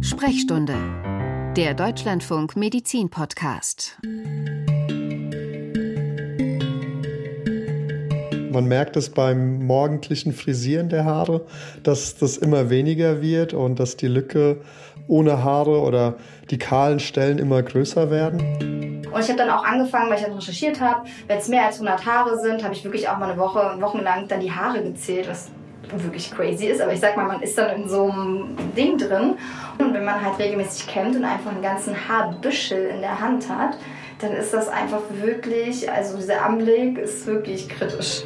Sprechstunde, der Deutschlandfunk Medizin Podcast. Man merkt es beim morgendlichen Frisieren der Haare, dass das immer weniger wird und dass die Lücke ohne Haare oder die kahlen Stellen immer größer werden. Und ich habe dann auch angefangen, weil ich dann recherchiert habe, wenn es mehr als 100 Haare sind, habe ich wirklich auch mal eine Woche, wochenlang dann die Haare gezählt, was wirklich crazy ist. Aber ich sag mal, man ist dann in so einem Ding drin. Und wenn man halt regelmäßig kämmt und einfach einen ganzen Haarbüschel in der Hand hat, dann ist das einfach wirklich, also dieser Anblick ist wirklich kritisch.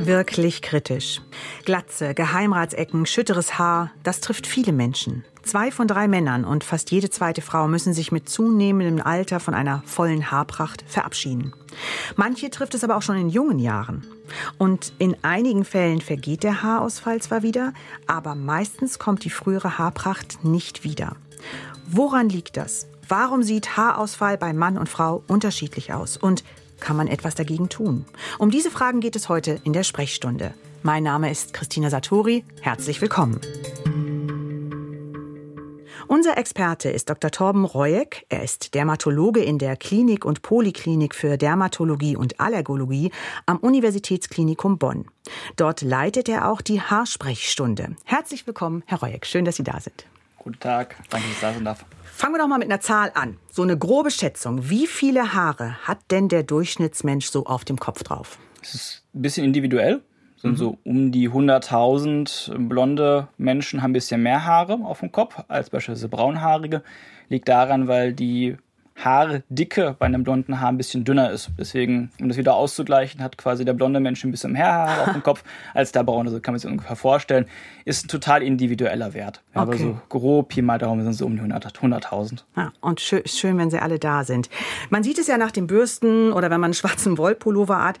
Wirklich kritisch. Glatze, Geheimratsecken, schütteres Haar, das trifft viele Menschen. Zwei von drei Männern und fast jede zweite Frau müssen sich mit zunehmendem Alter von einer vollen Haarpracht verabschieden. Manche trifft es aber auch schon in jungen Jahren. Und in einigen Fällen vergeht der Haarausfall zwar wieder, aber meistens kommt die frühere Haarpracht nicht wieder. Woran liegt das? Warum sieht Haarausfall bei Mann und Frau unterschiedlich aus? Und kann man etwas dagegen tun? Um diese Fragen geht es heute in der Sprechstunde. Mein Name ist Christina Satori. Herzlich willkommen. Unser Experte ist Dr. Torben Reueck. Er ist Dermatologe in der Klinik und Poliklinik für Dermatologie und Allergologie am Universitätsklinikum Bonn. Dort leitet er auch die Haarsprechstunde. Herzlich willkommen, Herr Reueck. Schön, dass Sie da sind. Guten Tag, danke, dass ich da sein darf. Fangen wir doch mal mit einer Zahl an. So eine grobe Schätzung. Wie viele Haare hat denn der Durchschnittsmensch so auf dem Kopf drauf? Es ist ein bisschen individuell sind mhm. so um die 100.000 blonde Menschen haben ein bisschen mehr Haare auf dem Kopf als beispielsweise braunhaarige. Liegt daran, weil die Haardicke bei einem blonden Haar ein bisschen dünner ist. Deswegen, um das wieder auszugleichen, hat quasi der blonde Mensch ein bisschen mehr Haare auf dem Kopf als der braune. So kann man sich ungefähr vorstellen. Ist ein total individueller Wert. Okay. Aber so grob, Pi mal Daumen sind so um die 100.000. Ja, und schön, schön, wenn sie alle da sind. Man sieht es ja nach den Bürsten oder wenn man einen schwarzen Wollpullover hat.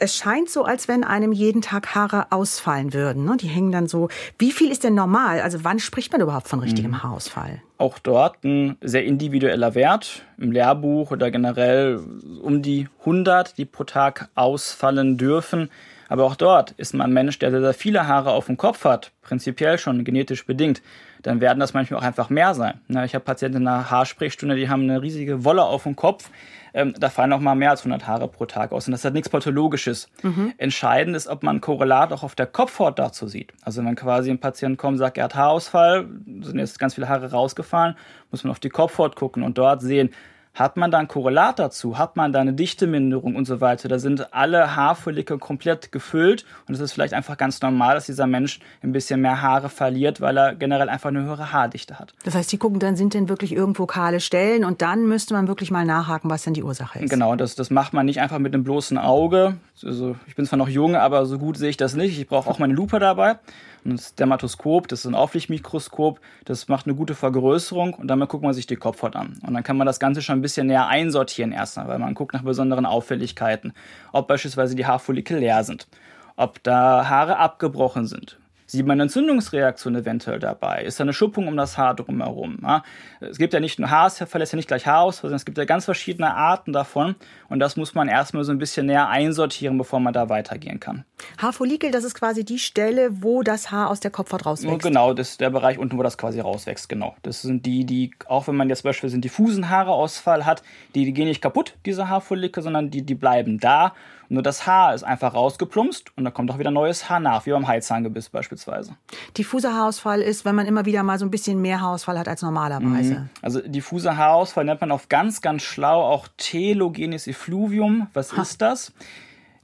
Es scheint so, als wenn einem jeden Tag Haare ausfallen würden. Ne? Die hängen dann so. Wie viel ist denn normal? Also wann spricht man überhaupt von richtigem mhm. Haarausfall? auch dort ein sehr individueller Wert. Im Lehrbuch oder generell um die 100, die pro Tag ausfallen dürfen. Aber auch dort ist man ein Mensch, der sehr, sehr viele Haare auf dem Kopf hat, prinzipiell schon genetisch bedingt. Dann werden das manchmal auch einfach mehr sein. Ich habe Patienten in einer Haarsprechstunde, die haben eine riesige Wolle auf dem Kopf ähm, da fallen auch mal mehr als 100 Haare pro Tag aus. Und das hat nichts Pathologisches. Mhm. Entscheidend ist, ob man ein Korrelat auch auf der Kopfhaut dazu sieht. Also wenn quasi ein Patient kommt und sagt, er hat Haarausfall, sind jetzt ganz viele Haare rausgefallen, muss man auf die Kopfhaut gucken und dort sehen, hat man da ein Korrelat dazu? Hat man da eine Dichteminderung und so weiter? Da sind alle Haarfollikel komplett gefüllt und es ist vielleicht einfach ganz normal, dass dieser Mensch ein bisschen mehr Haare verliert, weil er generell einfach eine höhere Haardichte hat. Das heißt, Sie gucken dann, sind denn wirklich irgendwo kahle Stellen und dann müsste man wirklich mal nachhaken, was denn die Ursache ist. Genau, das, das macht man nicht einfach mit einem bloßen Auge. Also ich bin zwar noch jung, aber so gut sehe ich das nicht. Ich brauche auch meine Lupe dabei. Das Dermatoskop, das ist ein Auflichtmikroskop, das macht eine gute Vergrößerung und damit guckt man sich die Kopfhaut an. Und dann kann man das Ganze schon ein bisschen näher einsortieren erstmal, weil man guckt nach besonderen Auffälligkeiten, ob beispielsweise die Haarfollikel leer sind, ob da Haare abgebrochen sind, Sieht man eine Entzündungsreaktion eventuell dabei? Ist da eine Schuppung um das Haar drumherum? Ja? Es gibt ja nicht nur Haarausfall, ist ja nicht gleich Haarausfall, sondern es gibt ja ganz verschiedene Arten davon. Und das muss man erstmal so ein bisschen näher einsortieren, bevor man da weitergehen kann. Haarfollikel, das ist quasi die Stelle, wo das Haar aus der Kopfhaut rauswächst. Genau, das ist der Bereich unten, wo das quasi rauswächst, genau. Das sind die, die, auch wenn man jetzt beispielsweise einen diffusen Haarausfall hat, die, die gehen nicht kaputt, diese Haarfollikel, sondern die, die bleiben da nur das Haar ist einfach rausgeplumpst und da kommt auch wieder neues Haar nach, wie beim Heizzahngebiss beispielsweise. Diffuser Haarausfall ist, wenn man immer wieder mal so ein bisschen mehr Haarausfall hat als normalerweise. Mhm. Also diffuser Haarausfall nennt man auf ganz, ganz schlau auch telogenes Effluvium. Was ha. ist das?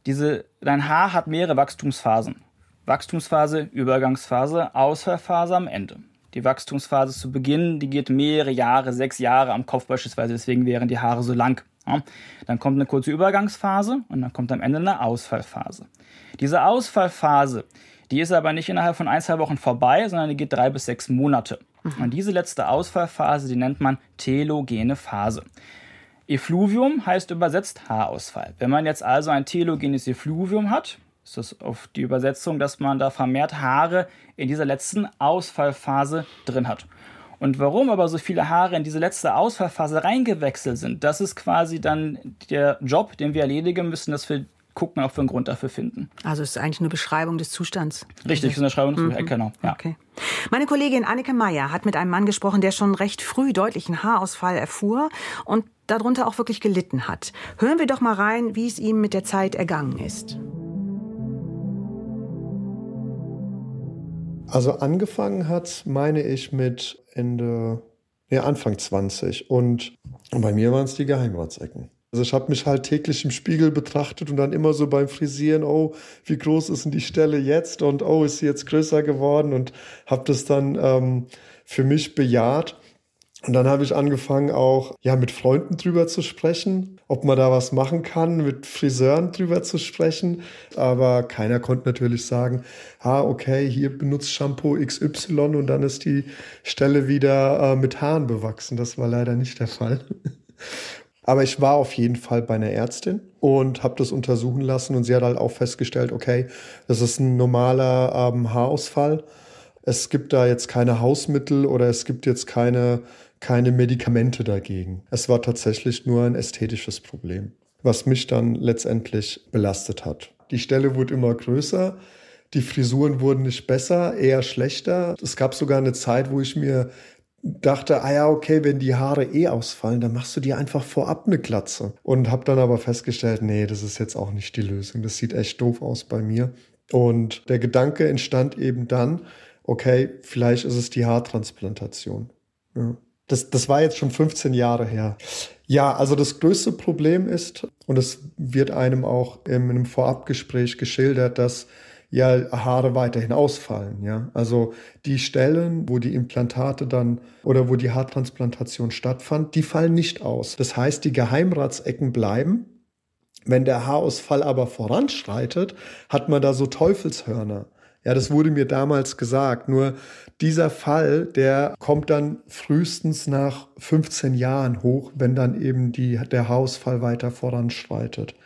Diese, dein Haar hat mehrere Wachstumsphasen. Wachstumsphase, Übergangsphase, Ausfallphase am Ende. Die Wachstumsphase zu Beginn, die geht mehrere Jahre, sechs Jahre am Kopf beispielsweise, deswegen wären die Haare so lang. Ja, dann kommt eine kurze Übergangsphase und dann kommt am Ende eine Ausfallphase. Diese Ausfallphase, die ist aber nicht innerhalb von ein, zwei Wochen vorbei, sondern die geht drei bis sechs Monate. Mhm. Und diese letzte Ausfallphase, die nennt man telogene Phase. Effluvium heißt übersetzt Haarausfall. Wenn man jetzt also ein telogenes Effluvium hat, ist das auf die Übersetzung, dass man da vermehrt Haare in dieser letzten Ausfallphase drin hat. Und warum aber so viele Haare in diese letzte Ausfallphase reingewechselt sind, das ist quasi dann der Job, den wir erledigen müssen, dass wir gucken, ob wir einen Grund dafür finden. Also es ist eigentlich eine Beschreibung des Zustands. Richtig, es ist eine Beschreibung des Zustands, mhm. genau. Ja. Okay. Meine Kollegin Annike Meyer hat mit einem Mann gesprochen, der schon recht früh deutlichen Haarausfall erfuhr und darunter auch wirklich gelitten hat. Hören wir doch mal rein, wie es ihm mit der Zeit ergangen ist. Also angefangen hat, meine ich, mit Ende, ja, Anfang 20. Und bei mir waren es die Geheimratsecken. Also ich habe mich halt täglich im Spiegel betrachtet und dann immer so beim Frisieren, oh, wie groß ist denn die Stelle jetzt und oh, ist sie jetzt größer geworden und habe das dann ähm, für mich bejaht. Und dann habe ich angefangen auch ja mit Freunden drüber zu sprechen, ob man da was machen kann, mit Friseuren drüber zu sprechen. Aber keiner konnte natürlich sagen, ah okay, hier benutzt Shampoo XY und dann ist die Stelle wieder äh, mit Haaren bewachsen. Das war leider nicht der Fall. Aber ich war auf jeden Fall bei einer Ärztin und habe das untersuchen lassen und sie hat halt auch festgestellt, okay, das ist ein normaler ähm, Haarausfall. Es gibt da jetzt keine Hausmittel oder es gibt jetzt keine, keine Medikamente dagegen. Es war tatsächlich nur ein ästhetisches Problem, was mich dann letztendlich belastet hat. Die Stelle wurde immer größer. Die Frisuren wurden nicht besser, eher schlechter. Es gab sogar eine Zeit, wo ich mir dachte, ah ja, okay, wenn die Haare eh ausfallen, dann machst du dir einfach vorab eine Glatze. Und habe dann aber festgestellt, nee, das ist jetzt auch nicht die Lösung. Das sieht echt doof aus bei mir. Und der Gedanke entstand eben dann, okay, vielleicht ist es die Haartransplantation. Ja. Das, das war jetzt schon 15 Jahre her. Ja, also das größte Problem ist, und es wird einem auch in einem Vorabgespräch geschildert, dass ja Haare weiterhin ausfallen. Ja? Also die Stellen, wo die Implantate dann oder wo die Haartransplantation stattfand, die fallen nicht aus. Das heißt, die Geheimratsecken bleiben. Wenn der Haarausfall aber voranschreitet, hat man da so Teufelshörner. Ja, das wurde mir damals gesagt. Nur dieser Fall, der kommt dann frühestens nach 15 Jahren hoch, wenn dann eben die, der Haarausfall weiter voranschreitet.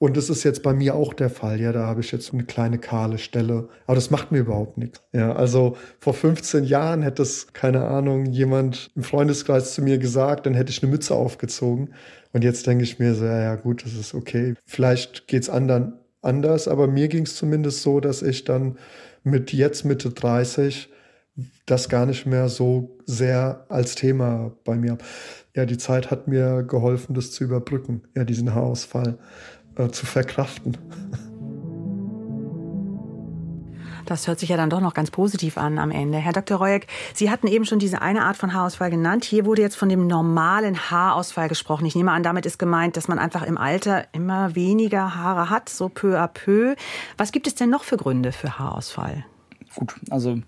Und das ist jetzt bei mir auch der Fall. Ja, da habe ich jetzt eine kleine kahle Stelle. Aber das macht mir überhaupt nichts. Ja, also vor 15 Jahren hätte es, keine Ahnung, jemand im Freundeskreis zu mir gesagt, dann hätte ich eine Mütze aufgezogen. Und jetzt denke ich mir so, ja, gut, das ist okay. Vielleicht geht es anderen anders, aber mir ging es zumindest so, dass ich dann mit jetzt Mitte 30 das gar nicht mehr so sehr als Thema bei mir habe. Ja, die Zeit hat mir geholfen, das zu überbrücken, ja, diesen Haarausfall äh, zu verkraften. Das hört sich ja dann doch noch ganz positiv an am Ende. Herr Dr. Reueck, Sie hatten eben schon diese eine Art von Haarausfall genannt. Hier wurde jetzt von dem normalen Haarausfall gesprochen. Ich nehme an, damit ist gemeint, dass man einfach im Alter immer weniger Haare hat, so peu à peu. Was gibt es denn noch für Gründe für Haarausfall? Gut, also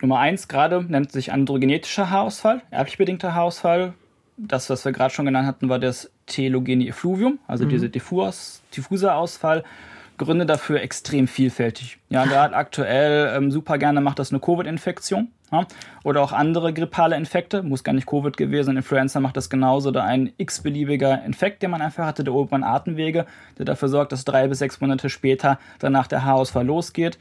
Nummer eins gerade nennt sich androgenetischer Haarausfall, erblich bedingter Haarausfall. Das, was wir gerade schon genannt hatten, war das telogene Effluvium, also mhm. dieser diffus, diffuser Ausfall. Gründe dafür extrem vielfältig. Ja, gerade aktuell ähm, super gerne macht das eine Covid-Infektion ja? oder auch andere grippale Infekte. Muss gar nicht Covid gewesen. Influenza macht das genauso oder ein x-beliebiger Infekt, den man einfach hatte, der oberen Atemwege, der dafür sorgt, dass drei bis sechs Monate später danach der Haarausfall losgeht.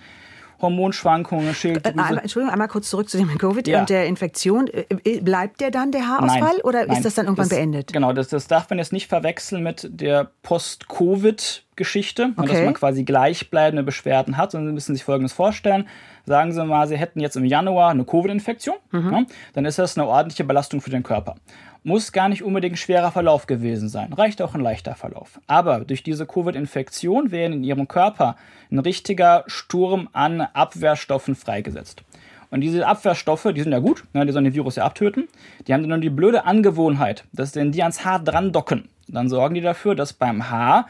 Hormonschwankungen, Schilddrüse. Einmal, Entschuldigung, einmal kurz zurück zu dem Covid ja. und der Infektion. Äh, äh, bleibt der dann, der Haarausfall, nein, oder nein, ist das dann irgendwann das, beendet? Genau, das, das darf man jetzt nicht verwechseln mit der Post-Covid-Geschichte, okay. dass man quasi gleichbleibende Beschwerden hat. Und Sie müssen sich Folgendes vorstellen. Sagen Sie mal, Sie hätten jetzt im Januar eine Covid-Infektion, mhm. ja, dann ist das eine ordentliche Belastung für den Körper. Muss gar nicht unbedingt ein schwerer Verlauf gewesen sein, reicht auch ein leichter Verlauf. Aber durch diese Covid-Infektion werden in Ihrem Körper ein richtiger Sturm an Abwehrstoffen freigesetzt. Und diese Abwehrstoffe, die sind ja gut, ne, die sollen den Virus ja abtöten. Die haben dann nur die blöde Angewohnheit, dass wenn die ans Haar dran docken, dann sorgen die dafür, dass beim Haar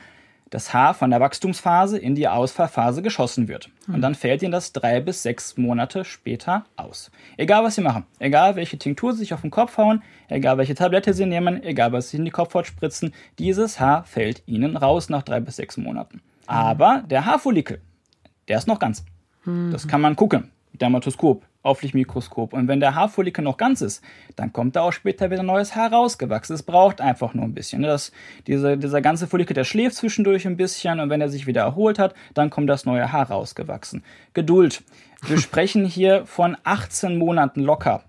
das Haar von der Wachstumsphase in die Ausfallphase geschossen wird. Und dann fällt ihnen das drei bis sechs Monate später aus. Egal was sie machen, egal welche Tinktur sie sich auf den Kopf hauen, egal welche Tablette sie nehmen, egal was sie in die Kopfhaut spritzen, dieses Haar fällt ihnen raus nach drei bis sechs Monaten. Aber der Haarfollikel, der ist noch ganz. Das kann man gucken. Dermatoskop. Auflichtmikroskop. Und wenn der Haarfollikel noch ganz ist, dann kommt da auch später wieder neues Haar rausgewachsen. Es braucht einfach nur ein bisschen. Ne? Das, diese, dieser ganze Follikel, der schläft zwischendurch ein bisschen und wenn er sich wieder erholt hat, dann kommt das neue Haar rausgewachsen. Geduld. Wir sprechen hier von 18 Monaten locker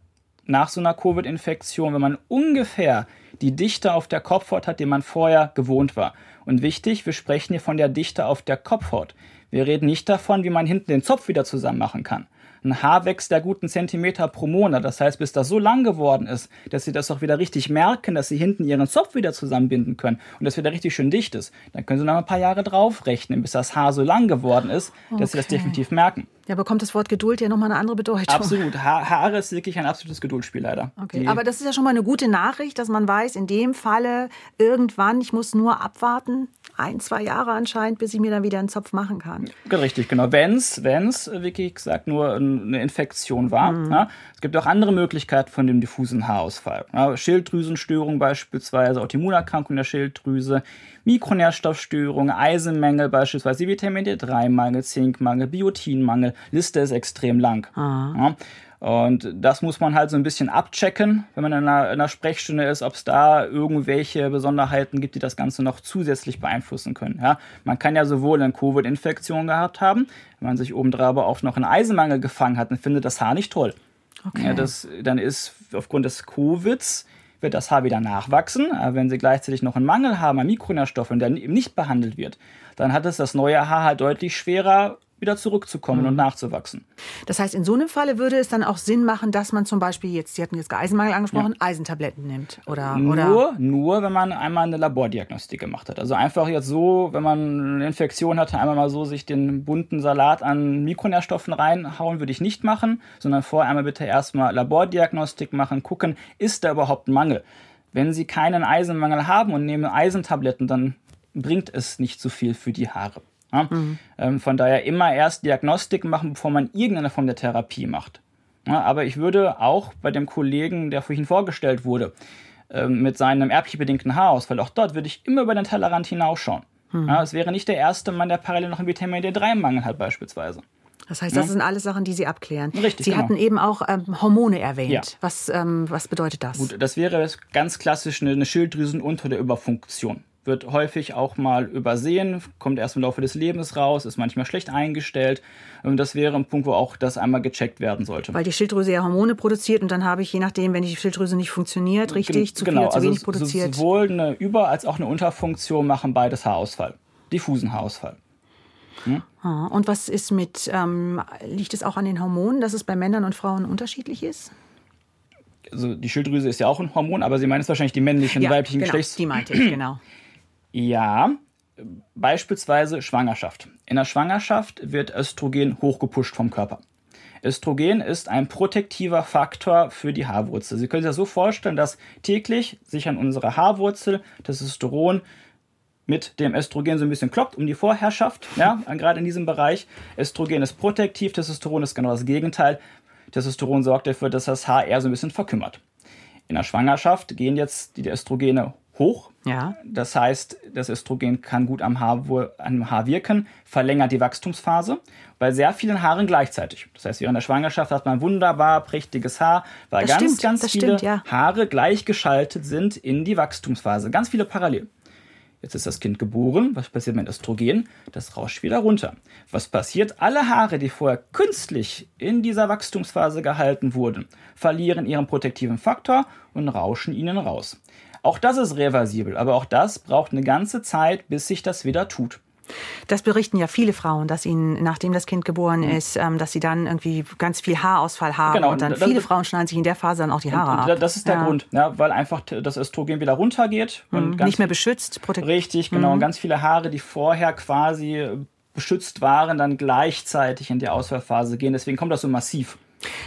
nach so einer Covid-Infektion, wenn man ungefähr die Dichte auf der Kopfhaut hat, die man vorher gewohnt war. Und wichtig, wir sprechen hier von der Dichte auf der Kopfhaut. Wir reden nicht davon, wie man hinten den Zopf wieder zusammen machen kann. Ein Haar wächst der guten Zentimeter pro Monat. Das heißt, bis das so lang geworden ist, dass sie das auch wieder richtig merken, dass sie hinten ihren Zopf wieder zusammenbinden können und das wieder richtig schön dicht ist, dann können sie noch ein paar Jahre draufrechnen, bis das Haar so lang geworden ist, dass okay. sie das definitiv merken. Ja, bekommt das Wort Geduld ja nochmal eine andere Bedeutung. Absolut. Ha Haare ist wirklich ein absolutes Geduldsspiel, leider. Okay, Die aber das ist ja schon mal eine gute Nachricht, dass man weiß, in dem Falle irgendwann, ich muss nur abwarten, ein, zwei Jahre anscheinend, bis ich mir dann wieder einen Zopf machen kann. Richtig, genau. Wenn es, wie gesagt, nur eine Infektion war. Mhm. Ja. Es gibt auch andere Möglichkeiten von dem diffusen Haarausfall. Ja, Schilddrüsenstörung beispielsweise, Autoimmunerkrankung der Schilddrüse, Mikronährstoffstörungen, Eisenmängel beispielsweise, Vitamin D3-Mangel, Zinkmangel, Biotinmangel. Liste ist extrem lang. Ja. Und das muss man halt so ein bisschen abchecken, wenn man in einer, in einer Sprechstunde ist, ob es da irgendwelche Besonderheiten gibt, die das Ganze noch zusätzlich beeinflussen können. Ja, man kann ja sowohl eine Covid-Infektion gehabt haben, wenn man sich obendrauf aber auch noch einen Eisenmangel gefangen hat und findet das Haar nicht toll. Okay. Ja, das, dann ist aufgrund des Covids wird das Haar wieder nachwachsen. Aber wenn Sie gleichzeitig noch einen Mangel haben an Mikronährstoffen, der eben nicht behandelt wird, dann hat es das neue Haar halt deutlich schwerer wieder zurückzukommen mhm. und nachzuwachsen. Das heißt, in so einem Falle würde es dann auch Sinn machen, dass man zum Beispiel jetzt, Sie hatten jetzt Eisenmangel angesprochen, ja. Eisentabletten nimmt? Oder, nur, oder? nur, wenn man einmal eine Labordiagnostik gemacht hat. Also einfach jetzt so, wenn man eine Infektion hatte, einmal mal so sich den bunten Salat an Mikronährstoffen reinhauen, würde ich nicht machen, sondern vorher einmal bitte erstmal Labordiagnostik machen, gucken, ist da überhaupt ein Mangel? Wenn Sie keinen Eisenmangel haben und nehmen Eisentabletten, dann bringt es nicht so viel für die Haare. Ja? Mhm. Ähm, von daher immer erst Diagnostik machen, bevor man irgendeine Form der Therapie macht. Ja, aber ich würde auch bei dem Kollegen, der vorhin vorgestellt wurde, ähm, mit seinem erblich bedingten Haarausfall, auch dort würde ich immer über den Tellerrand hinausschauen. Mhm. Ja, es wäre nicht der erste Mann, der parallel noch einen Vitamin D3-Mangel hat beispielsweise. Das heißt, das ja. sind alles Sachen, die Sie abklären. Richtig. Sie genau. hatten eben auch ähm, Hormone erwähnt. Ja. Was, ähm, was bedeutet das? Gut, das wäre ganz klassisch eine Schilddrüsen unter der Überfunktion wird häufig auch mal übersehen, kommt erst im Laufe des Lebens raus, ist manchmal schlecht eingestellt. Und das wäre ein Punkt, wo auch das einmal gecheckt werden sollte. Weil die Schilddrüse ja Hormone produziert und dann habe ich, je nachdem, wenn die Schilddrüse nicht funktioniert, richtig, zu viel genau, oder zu also wenig produziert. Sowohl eine Über- als auch eine Unterfunktion machen beides Haarausfall, diffusen Haarausfall. Hm? Und was ist mit, ähm, liegt es auch an den Hormonen, dass es bei Männern und Frauen unterschiedlich ist? Also die Schilddrüse ist ja auch ein Hormon, aber Sie meinen es wahrscheinlich die männlichen und ja, weiblichen genau, Geschlechts. Die meinte ich, genau. Ja, beispielsweise Schwangerschaft. In der Schwangerschaft wird Östrogen hochgepusht vom Körper. Östrogen ist ein protektiver Faktor für die Haarwurzel. Sie können sich das so vorstellen, dass täglich sich an unserer Haarwurzel Testosteron mit dem Östrogen so ein bisschen kloppt um die Vorherrschaft, ja, gerade in diesem Bereich. Östrogen ist protektiv, Testosteron ist genau das Gegenteil. Testosteron sorgt dafür, dass das Haar eher so ein bisschen verkümmert. In der Schwangerschaft gehen jetzt die Östrogene hoch. Ja. Das heißt, das Östrogen kann gut am Haar, am Haar wirken, verlängert die Wachstumsphase bei sehr vielen Haaren gleichzeitig. Das heißt, während der Schwangerschaft hat man wunderbar prächtiges Haar, weil das ganz, stimmt, ganz viele stimmt, ja. Haare gleichgeschaltet sind in die Wachstumsphase. Ganz viele parallel. Jetzt ist das Kind geboren. Was passiert mit Östrogen? Das rauscht wieder runter. Was passiert? Alle Haare, die vorher künstlich in dieser Wachstumsphase gehalten wurden, verlieren ihren protektiven Faktor und rauschen ihnen raus. Auch das ist reversibel, aber auch das braucht eine ganze Zeit, bis sich das wieder tut. Das berichten ja viele Frauen, dass ihnen, nachdem das Kind geboren mhm. ist, ähm, dass sie dann irgendwie ganz viel Haarausfall haben. Genau, und dann das, viele Frauen schneiden sich in der Phase dann auch die Haare ab. Das ist der ja. Grund, ja, weil einfach das Östrogen wieder runtergeht. Mhm. Und nicht mehr beschützt. Richtig, genau. Mhm. Und ganz viele Haare, die vorher quasi beschützt waren, dann gleichzeitig in die Ausfallphase gehen. Deswegen kommt das so massiv.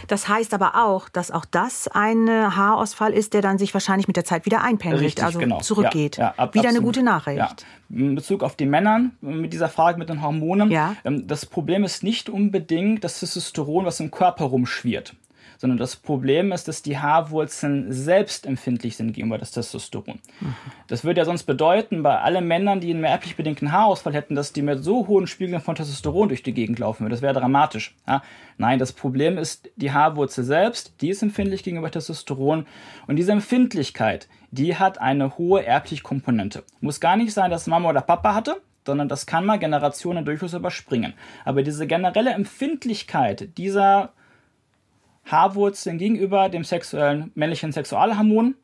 Das heißt aber auch, dass auch das ein Haarausfall ist, der dann sich wahrscheinlich mit der Zeit wieder einpendelt, Richtig, also genau. zurückgeht. Ja, ja, ab, wieder absolut. eine gute Nachricht. Ja. In Bezug auf die Männer mit dieser Frage mit den Hormonen, ja. Ähm, das Problem ist nicht unbedingt das Testosteron, was im Körper rumschwirrt sondern das Problem ist, dass die Haarwurzeln selbst empfindlich sind gegenüber das Testosteron. Mhm. Das würde ja sonst bedeuten, bei allen Männern, die einen erblich bedingten Haarausfall hätten, dass die mit so hohen Spiegeln von Testosteron durch die Gegend laufen würden. Das wäre dramatisch. Ja? Nein, das Problem ist die Haarwurzel selbst, die ist empfindlich gegenüber Testosteron und diese Empfindlichkeit, die hat eine hohe erbliche Komponente. Muss gar nicht sein, dass Mama oder Papa hatte, sondern das kann mal Generationen durchaus überspringen. Aber diese generelle Empfindlichkeit dieser Haarwurzeln gegenüber dem sexuellen, männlichen Sexualhormon,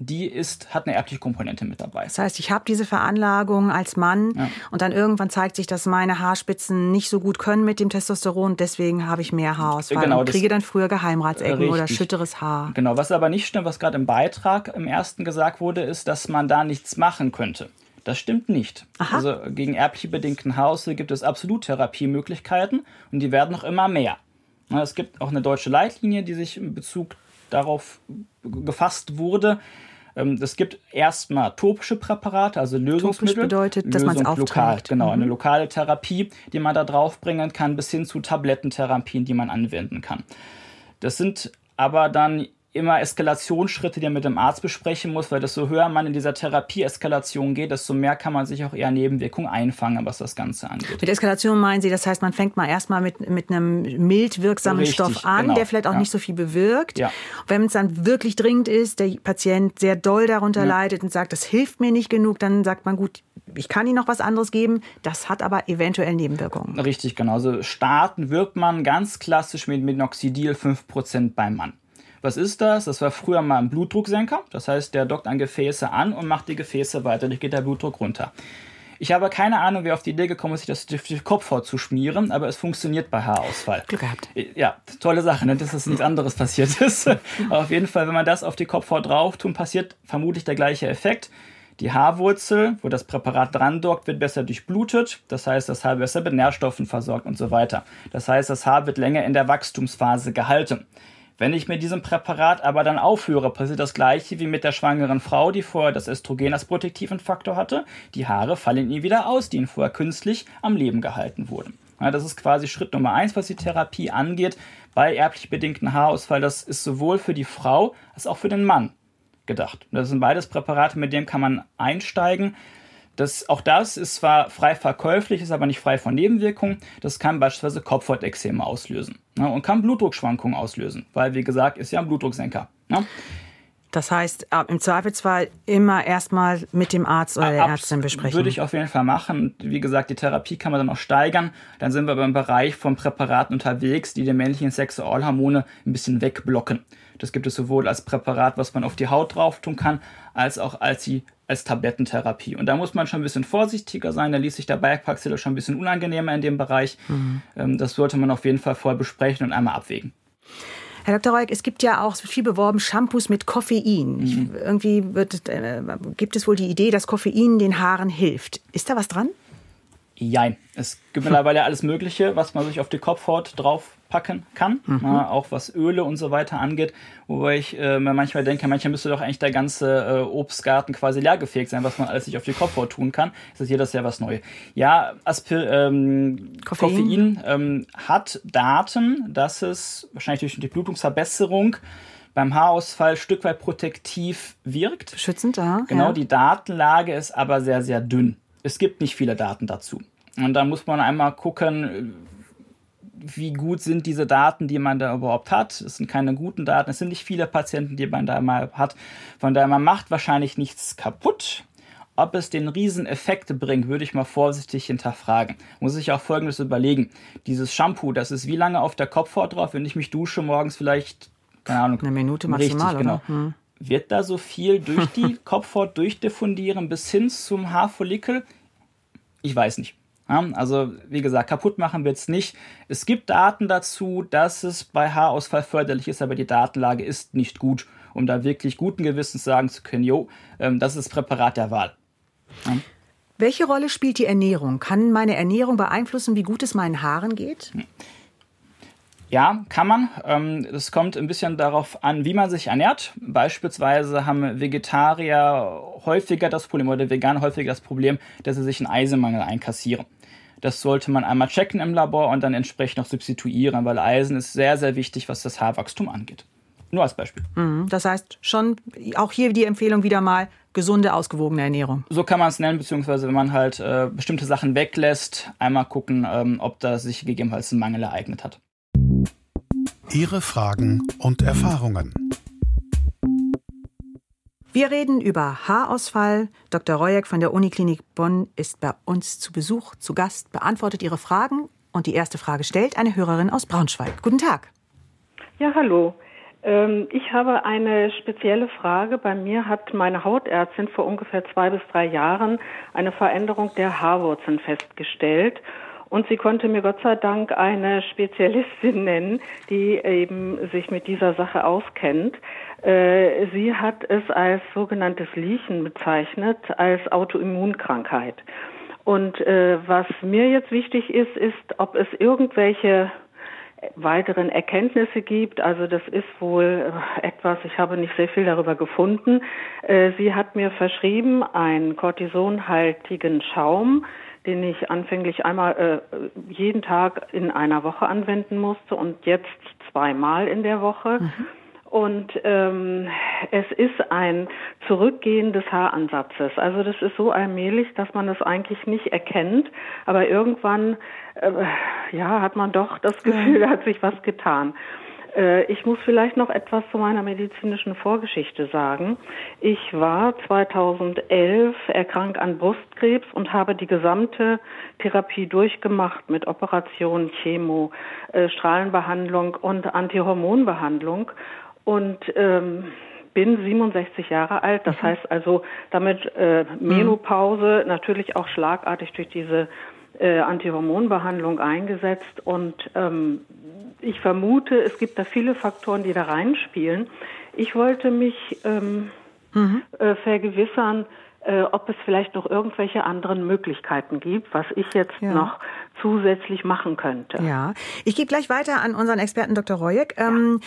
die ist, hat eine erbliche Komponente mit dabei. Das heißt, ich habe diese Veranlagung als Mann ja. und dann irgendwann zeigt sich, dass meine Haarspitzen nicht so gut können mit dem Testosteron. Deswegen habe ich mehr Haarausfall genau, und kriege dann früher Geheimratsecken richtig. oder schütteres Haar. Genau, was aber nicht stimmt, was gerade im Beitrag im ersten gesagt wurde, ist, dass man da nichts machen könnte. Das stimmt nicht. Aha. Also gegen erblich bedingten Haarausfall gibt es absolut Therapiemöglichkeiten und die werden noch immer mehr. Es gibt auch eine deutsche Leitlinie, die sich in Bezug darauf gefasst wurde. Ähm, es gibt erstmal topische Präparate, also Lösungsmittel. Topisch bedeutet, dass man es lokal, Genau, mhm. eine lokale Therapie, die man da draufbringen kann, bis hin zu Tablettentherapien, die man anwenden kann. Das sind aber dann immer Eskalationsschritte, die man mit dem Arzt besprechen muss, weil desto höher man in dieser Therapie-Eskalation geht, desto mehr kann man sich auch eher Nebenwirkungen einfangen, was das Ganze angeht. Mit Eskalation meinen Sie, das heißt, man fängt mal erstmal mit, mit einem mild wirksamen Richtig, Stoff an, genau. der vielleicht auch ja. nicht so viel bewirkt. Ja. Wenn es dann wirklich dringend ist, der Patient sehr doll darunter ja. leidet und sagt, das hilft mir nicht genug, dann sagt man, gut, ich kann Ihnen noch was anderes geben, das hat aber eventuell Nebenwirkungen. Richtig, genau. Also starten wirkt man ganz klassisch mit Minoxidil 5% beim Mann. Was ist das? Das war früher mal ein Blutdrucksenker. Das heißt, der dockt an Gefäße an und macht die Gefäße weiter. Dadurch geht der Blutdruck runter. Ich habe keine Ahnung, wer auf die Idee gekommen ist, sich das auf die Kopfhaut zu schmieren, aber es funktioniert bei Haarausfall. Glück gehabt. Ja, tolle Sache, ne? dass es nichts anderes passiert ist. aber auf jeden Fall, wenn man das auf die Kopfhaut drauf tut, passiert vermutlich der gleiche Effekt. Die Haarwurzel, wo das Präparat dran dockt, wird besser durchblutet. Das heißt, das Haar wird besser mit Nährstoffen versorgt und so weiter. Das heißt, das Haar wird länger in der Wachstumsphase gehalten. Wenn ich mit diesem Präparat aber dann aufhöre, passiert das gleiche wie mit der schwangeren Frau, die vorher das Östrogen als protektiven Faktor hatte. Die Haare fallen ihr wieder aus, die ihnen vorher künstlich am Leben gehalten wurden. Ja, das ist quasi Schritt Nummer eins, was die Therapie angeht. Bei erblich bedingten Haarausfall, das ist sowohl für die Frau als auch für den Mann gedacht. Das sind beides Präparate, mit denen kann man einsteigen. Das, auch das ist zwar frei verkäuflich, ist aber nicht frei von Nebenwirkungen. Das kann beispielsweise Kopfhautexzeme auslösen ne, und kann Blutdruckschwankungen auslösen, weil, wie gesagt, ist ja ein Blutdrucksenker. Ne? Das heißt, im Zweifelsfall immer erstmal mit dem Arzt oder der Abs Ärztin besprechen. Würde ich auf jeden Fall machen. Wie gesagt, die Therapie kann man dann auch steigern. Dann sind wir beim Bereich von Präparaten unterwegs, die die männlichen Sexualhormone ein bisschen wegblocken. Das gibt es sowohl als Präparat, was man auf die Haut drauf tun kann, als auch als die als Tablettentherapie. Und da muss man schon ein bisschen vorsichtiger sein. Da liest sich der Beipackzettel schon ein bisschen unangenehmer in dem Bereich. Mhm. Das sollte man auf jeden Fall vorher besprechen und einmal abwägen. Herr Dr. Reuk, es gibt ja auch viel beworben Shampoos mit Koffein. Mhm. Irgendwie wird, äh, gibt es wohl die Idee, dass Koffein den Haaren hilft. Ist da was dran? Jein. Es gibt mittlerweile alles Mögliche, was man sich auf die Kopfhaut draufpacken kann, mhm. äh, auch was Öle und so weiter angeht. Wobei ich äh, mir manchmal denke, manchmal müsste doch eigentlich der ganze äh, Obstgarten quasi leergefegt sein, was man alles sich auf die Kopfhaut tun kann. Das ist jedes Jahr was Neues. Ja, Aspir ähm, Koffein, Koffein ähm, hat Daten, dass es wahrscheinlich durch die Blutungsverbesserung beim Haarausfall ein Stück weit protektiv wirkt. Schützend, ja. Genau, ja. die Datenlage ist aber sehr, sehr dünn es gibt nicht viele Daten dazu. Und da muss man einmal gucken, wie gut sind diese Daten, die man da überhaupt hat. Es sind keine guten Daten, es sind nicht viele Patienten, die man da mal hat. Von daher, man macht wahrscheinlich nichts kaputt. Ob es den Rieseneffekt bringt, würde ich mal vorsichtig hinterfragen. Muss ich auch Folgendes überlegen. Dieses Shampoo, das ist wie lange auf der Kopfhaut drauf, wenn ich mich dusche morgens vielleicht, keine Ahnung. Eine Minute maximal, richtig, genau. Hm. Wird da so viel durch die Kopfhaut durchdiffundieren bis hin zum Haarfollikel? Ich weiß nicht. Also, wie gesagt, kaputt machen wir es nicht. Es gibt Daten dazu, dass es bei Haarausfall förderlich ist, aber die Datenlage ist nicht gut, um da wirklich guten Gewissens sagen zu können, jo, ähm, das ist das Präparat der Wahl. Ja. Welche Rolle spielt die Ernährung? Kann meine Ernährung beeinflussen, wie gut es meinen Haaren geht? Ja, kann man. Es ähm, kommt ein bisschen darauf an, wie man sich ernährt. Beispielsweise haben Vegetarier häufiger das Problem oder Veganer häufiger das Problem, dass sie sich einen Eisenmangel einkassieren. Das sollte man einmal checken im Labor und dann entsprechend noch substituieren, weil Eisen ist sehr, sehr wichtig, was das Haarwachstum angeht. Nur als Beispiel. Mhm, das heißt schon, auch hier die Empfehlung wieder mal, gesunde, ausgewogene Ernährung. So kann man es nennen, beziehungsweise wenn man halt äh, bestimmte Sachen weglässt, einmal gucken, ähm, ob da sich gegebenenfalls ein Mangel ereignet hat. Ihre Fragen und Erfahrungen. Wir reden über Haarausfall. Dr. Reueck von der Uniklinik Bonn ist bei uns zu Besuch, zu Gast, beantwortet Ihre Fragen. Und die erste Frage stellt eine Hörerin aus Braunschweig. Guten Tag. Ja, hallo. Ähm, ich habe eine spezielle Frage. Bei mir hat meine Hautärztin vor ungefähr zwei bis drei Jahren eine Veränderung der Haarwurzeln festgestellt. Und sie konnte mir Gott sei Dank eine Spezialistin nennen, die eben sich mit dieser Sache auskennt. Äh, sie hat es als sogenanntes Liechen bezeichnet, als Autoimmunkrankheit. Und äh, was mir jetzt wichtig ist, ist, ob es irgendwelche weiteren Erkenntnisse gibt. Also das ist wohl etwas, ich habe nicht sehr viel darüber gefunden. Äh, sie hat mir verschrieben einen kortisonhaltigen Schaum, den ich anfänglich einmal äh, jeden Tag in einer Woche anwenden musste und jetzt zweimal in der Woche. Mhm. Und ähm, es ist ein Zurückgehen des Haaransatzes. Also das ist so allmählich, dass man es eigentlich nicht erkennt, aber irgendwann äh, ja hat man doch das Gefühl, da hat sich was getan. Äh, ich muss vielleicht noch etwas zu meiner medizinischen Vorgeschichte sagen. Ich war 2011 erkrankt an Brustkrebs und habe die gesamte Therapie durchgemacht mit Operation, Chemo, äh, Strahlenbehandlung und Antihormonbehandlung und ähm, bin 67 Jahre alt. Das mhm. heißt also damit äh, Menopause mhm. natürlich auch schlagartig durch diese äh, Antihormonbehandlung eingesetzt und ähm, ich vermute, es gibt da viele Faktoren, die da reinspielen. Ich wollte mich ähm, mhm. äh, vergewissern, äh, ob es vielleicht noch irgendwelche anderen Möglichkeiten gibt, was ich jetzt ja. noch zusätzlich machen könnte. Ja, ich gebe gleich weiter an unseren Experten Dr. Rojek. Ähm,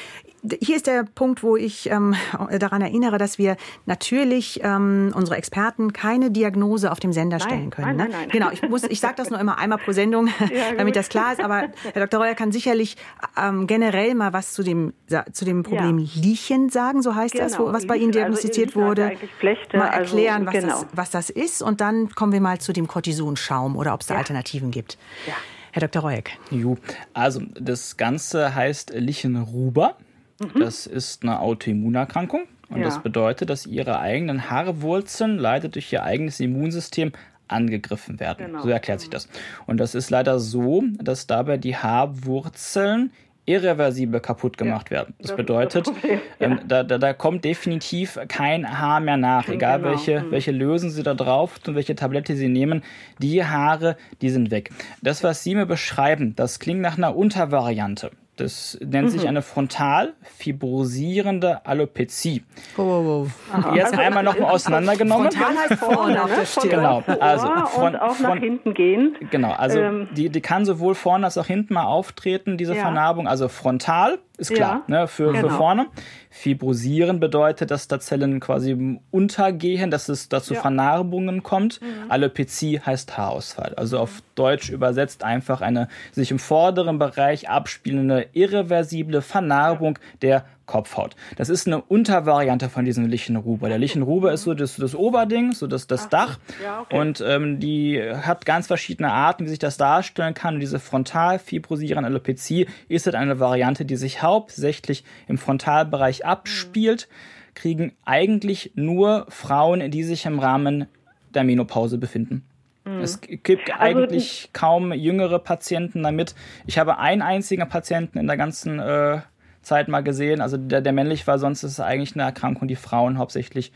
hier ist der Punkt, wo ich ähm, daran erinnere, dass wir natürlich ähm, unsere Experten keine Diagnose auf dem Sender nein, stellen können. Nein, ne? nein, nein. Genau, ich muss, ich sage das nur immer einmal pro Sendung, ja, damit das klar ist. Aber Herr Dr. Reuer kann sicherlich ähm, generell mal was zu dem zu dem Problem ja. Liechen sagen, so heißt genau, das, was bei Ihnen also diagnostiziert also wurde. Flechte, mal erklären, also, genau. was, das, was das ist, und dann kommen wir mal zu dem Cortisonschaum oder ob es da ja. Alternativen gibt. Ja. Herr Dr. Reuek. Jo, also das Ganze heißt Lichenruber. Mhm. Das ist eine Autoimmunerkrankung. Und ja. das bedeutet, dass ihre eigenen Haarwurzeln leider durch ihr eigenes Immunsystem angegriffen werden. Genau. So erklärt sich das. Und das ist leider so, dass dabei die Haarwurzeln irreversibel kaputt gemacht ja, werden. Das, das bedeutet, das ähm, da, da, da, kommt definitiv kein Haar mehr nach, egal genau. welche, mhm. welche lösen Sie da drauf und welche Tablette Sie nehmen. Die Haare, die sind weg. Das, was Sie mir beschreiben, das klingt nach einer Untervariante. Das nennt mhm. sich eine frontal fibrosierende Alopezie. Oh, oh, oh. Jetzt also, einmal nochmal auseinandergenommen. Frontal heißt vorne auf der Stirn. Genau. Also von, und auch nach hinten gehend. Genau. Also ähm. die, die kann sowohl vorne als auch hinten mal auftreten, diese ja. Vernarbung. Also frontal ist klar, ja, ne, für, genau. für vorne. Fibrosieren bedeutet, dass da Zellen quasi untergehen, dass es dazu ja. Vernarbungen kommt. Mhm. Alopezie heißt Haarausfall. Also auf Deutsch übersetzt einfach eine sich im vorderen Bereich abspielende irreversible Vernarbung der Kopfhaut. Das ist eine Untervariante von diesem Lichenruber. Der Lichenruber ist so das, das Oberding, so das, das Dach. Ja, okay. Und ähm, die hat ganz verschiedene Arten, wie sich das darstellen kann. Und diese frontalfibrosierende Alopezie ist halt eine Variante, die sich hauptsächlich im Frontalbereich abspielt. Kriegen eigentlich nur Frauen, die sich im Rahmen der Menopause befinden. Mhm. Es gibt also eigentlich kaum jüngere Patienten damit. Ich habe einen einzigen Patienten in der ganzen äh, Zeit mal gesehen. Also der, der männlich war, sonst ist es eigentlich eine Erkrankung, die Frauen hauptsächlich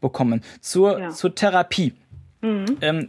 bekommen. Zur, ja. zur Therapie. Mhm. Ähm,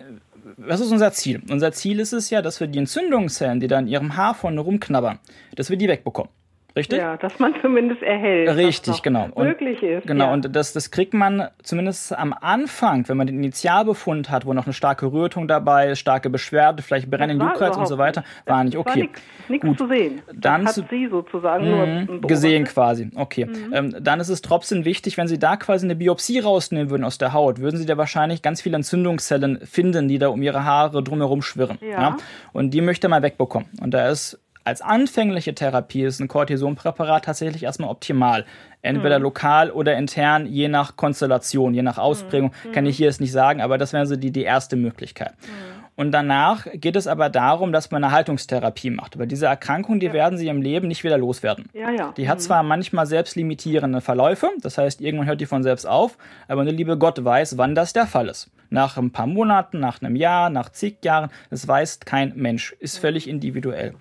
was ist unser Ziel? Unser Ziel ist es ja, dass wir die Entzündungszellen, die da in ihrem Haar vorne rumknabbern, dass wir die wegbekommen. Richtig? Ja, dass man zumindest erhält. Richtig, genau. Und, möglich ist. Genau, ja. und das, das kriegt man zumindest am Anfang, wenn man den Initialbefund hat, wo noch eine starke Rötung dabei ist, starke Beschwerde, vielleicht Brennen Juckreiz und so weiter, war nicht okay. Nichts zu sehen. Dann das hat sie sozusagen mh, nur gesehen quasi. Okay. Mhm. Ähm, dann ist es trotzdem wichtig, wenn Sie da quasi eine Biopsie rausnehmen würden aus der Haut, würden Sie da wahrscheinlich ganz viele Entzündungszellen finden, die da um Ihre Haare drumherum schwirren. Ja. ja? Und die möchte man wegbekommen. Und da ist als anfängliche Therapie ist ein Cortisonpräparat tatsächlich erstmal optimal. Entweder mhm. lokal oder intern, je nach Konstellation, je nach Ausprägung. Mhm. Kann ich hier jetzt nicht sagen, aber das wäre so die, die erste Möglichkeit. Mhm. Und danach geht es aber darum, dass man eine Haltungstherapie macht. Weil diese Erkrankung, die ja. werden sie im Leben nicht wieder loswerden. Ja, ja. Die hat mhm. zwar manchmal selbstlimitierende Verläufe, das heißt, irgendwann hört die von selbst auf, aber der liebe Gott weiß, wann das der Fall ist. Nach ein paar Monaten, nach einem Jahr, nach zig Jahren, das weiß kein Mensch, ist völlig individuell.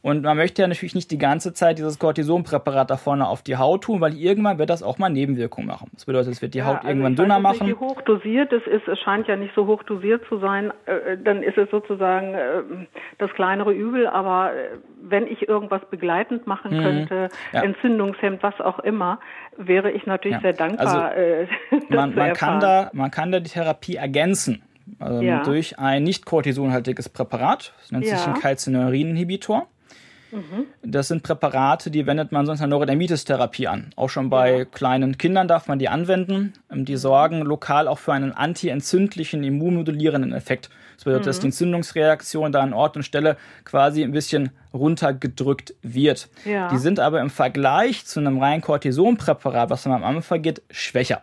Und man möchte ja natürlich nicht die ganze Zeit dieses Cortisonpräparat da vorne auf die Haut tun, weil irgendwann wird das auch mal Nebenwirkungen machen. Das bedeutet, es wird die ja, Haut also irgendwann dünner machen. Wie hoch dosiert es ist, es scheint ja nicht so hoch dosiert zu sein, äh, dann ist es sozusagen äh, das kleinere Übel. Aber äh, wenn ich irgendwas begleitend machen mhm. könnte, ja. Entzündungshemd, was auch immer, wäre ich natürlich ja. sehr dankbar. Also, äh, man, man kann da, man kann da die Therapie ergänzen ähm, ja. durch ein nicht kortisonhaltiges Präparat. Das nennt sich ein Calcineurin-Inhibitor. Mhm. Das sind Präparate, die wendet man sonst in der Neurodermitis-Therapie an. Auch schon bei ja. kleinen Kindern darf man die anwenden. Ähm, die sorgen lokal auch für einen antientzündlichen, immunmodulierenden Effekt. Das bedeutet, mhm. dass die Entzündungsreaktion da an Ort und Stelle quasi ein bisschen runtergedrückt wird. Ja. Die sind aber im Vergleich zu einem rein Cortisonpräparat, was man am Anfang geht, schwächer.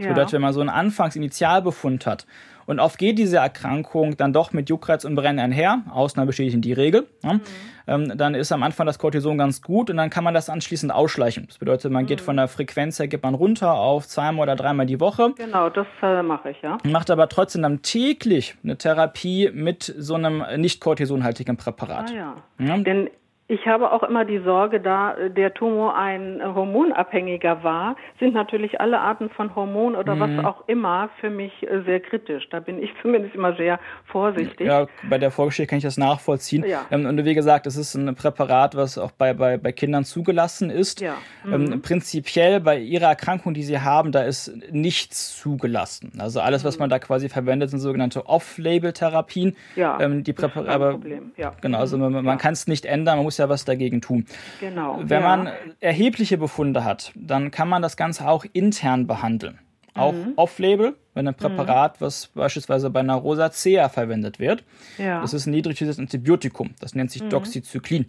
Das ja. bedeutet, wenn man so einen Anfangsinitialbefund hat und oft geht diese Erkrankung dann doch mit Juckreiz und Brennen einher, Ausnahme bestätigen die Regel, ja, mhm. ähm, dann ist am Anfang das Cortison ganz gut und dann kann man das anschließend ausschleichen. Das bedeutet, man mhm. geht von der Frequenz her, geht man runter auf zweimal oder dreimal die Woche. Genau, das äh, mache ich, ja. Macht aber trotzdem dann täglich eine Therapie mit so einem nicht kortisonhaltigen Präparat. Ah, ja. ja. Denn ich habe auch immer die Sorge, da äh, der Tumor ein äh, hormonabhängiger war, sind natürlich alle Arten von Hormon oder mhm. was auch immer für mich äh, sehr kritisch. Da bin ich zumindest immer sehr vorsichtig. Ja, bei der Vorgeschichte kann ich das nachvollziehen. Ja. Ähm, und wie gesagt, es ist ein Präparat, was auch bei, bei, bei Kindern zugelassen ist. Ja. Ähm, mhm. prinzipiell bei ihrer Erkrankung, die sie haben, da ist nichts zugelassen. Also alles, was mhm. man da quasi verwendet, sind sogenannte Off-Label-Therapien. Ja, ähm, die Präparate, Problem. Ja. Genau, also man, man kann es nicht ändern, man muss ja was dagegen tun. Genau. Wenn ja. man erhebliche Befunde hat, dann kann man das Ganze auch intern behandeln. Auch mhm. off-label, wenn ein Präparat, mhm. was beispielsweise bei einer Rosacea verwendet wird. Ja. Das ist ein niedriges Antibiotikum. Das nennt sich mhm. Doxycyclin.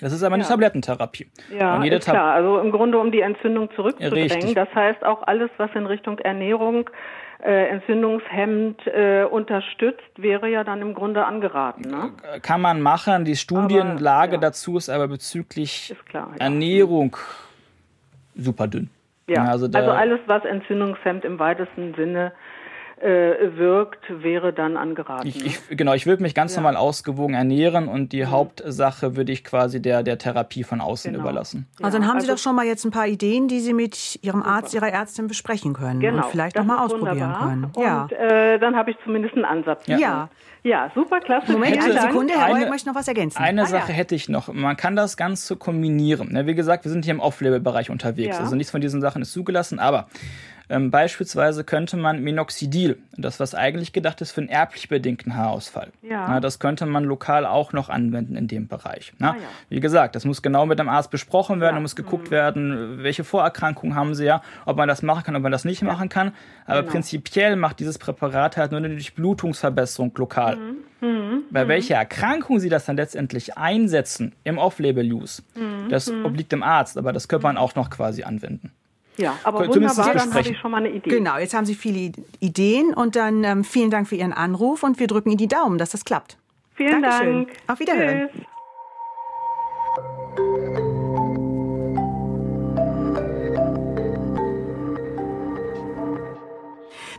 Das ist aber eine ja. Tablettentherapie. Ja, ist klar. Also im Grunde um die Entzündung zurückzudrängen. Richtig. Das heißt auch alles, was in Richtung Ernährung äh, entzündungshemmend äh, unterstützt, wäre ja dann im Grunde angeraten. Ne? Kann man machen. Die Studienlage aber, ja. dazu ist aber bezüglich ist klar, ja. Ernährung super dünn. Ja, also, also alles, was entzündungshemmt im weitesten Sinne wirkt, wäre dann angeraten. Ich, ich, genau, ich würde mich ganz ja. normal ausgewogen ernähren und die mhm. Hauptsache würde ich quasi der, der Therapie von außen genau. überlassen. Also dann haben also, Sie doch schon mal jetzt ein paar Ideen, die Sie mit Ihrem Arzt, Ihrer Ärztin besprechen können genau, und vielleicht nochmal ausprobieren wunderbar. können. Ja. Und äh, dann habe ich zumindest einen Ansatz. Ja. ja. Ja, super, klasse. Moment, eine Sekunde, Herr Euler möchte noch was ergänzen. Eine ah, Sache ja. hätte ich noch. Man kann das Ganze kombinieren. Wie gesagt, wir sind hier im Off-Label-Bereich unterwegs. Ja. Also nichts von diesen Sachen ist zugelassen, aber ähm, beispielsweise könnte man Minoxidil, das was eigentlich gedacht ist für einen erblich bedingten Haarausfall, ja. na, das könnte man lokal auch noch anwenden in dem Bereich. Na? Ah, ja. Wie gesagt, das muss genau mit dem Arzt besprochen werden, ja. muss geguckt mhm. werden, welche Vorerkrankungen haben sie ja, ob man das machen kann, ob man das nicht machen kann. Aber genau. prinzipiell macht dieses Präparat halt nur eine Durchblutungsverbesserung lokal. Mhm. Mhm. Bei mhm. welcher Erkrankung sie das dann letztendlich einsetzen im Off-Label-Use, mhm. das mhm. obliegt dem Arzt, aber das könnte man auch noch quasi anwenden. Ja, aber wunderbar, dann habe ich schon mal eine Idee. Genau, jetzt haben Sie viele Ideen und dann ähm, vielen Dank für Ihren Anruf und wir drücken Ihnen die Daumen, dass das klappt. Vielen Dankeschön. Dank. Auf Wiederhören. Tschüss.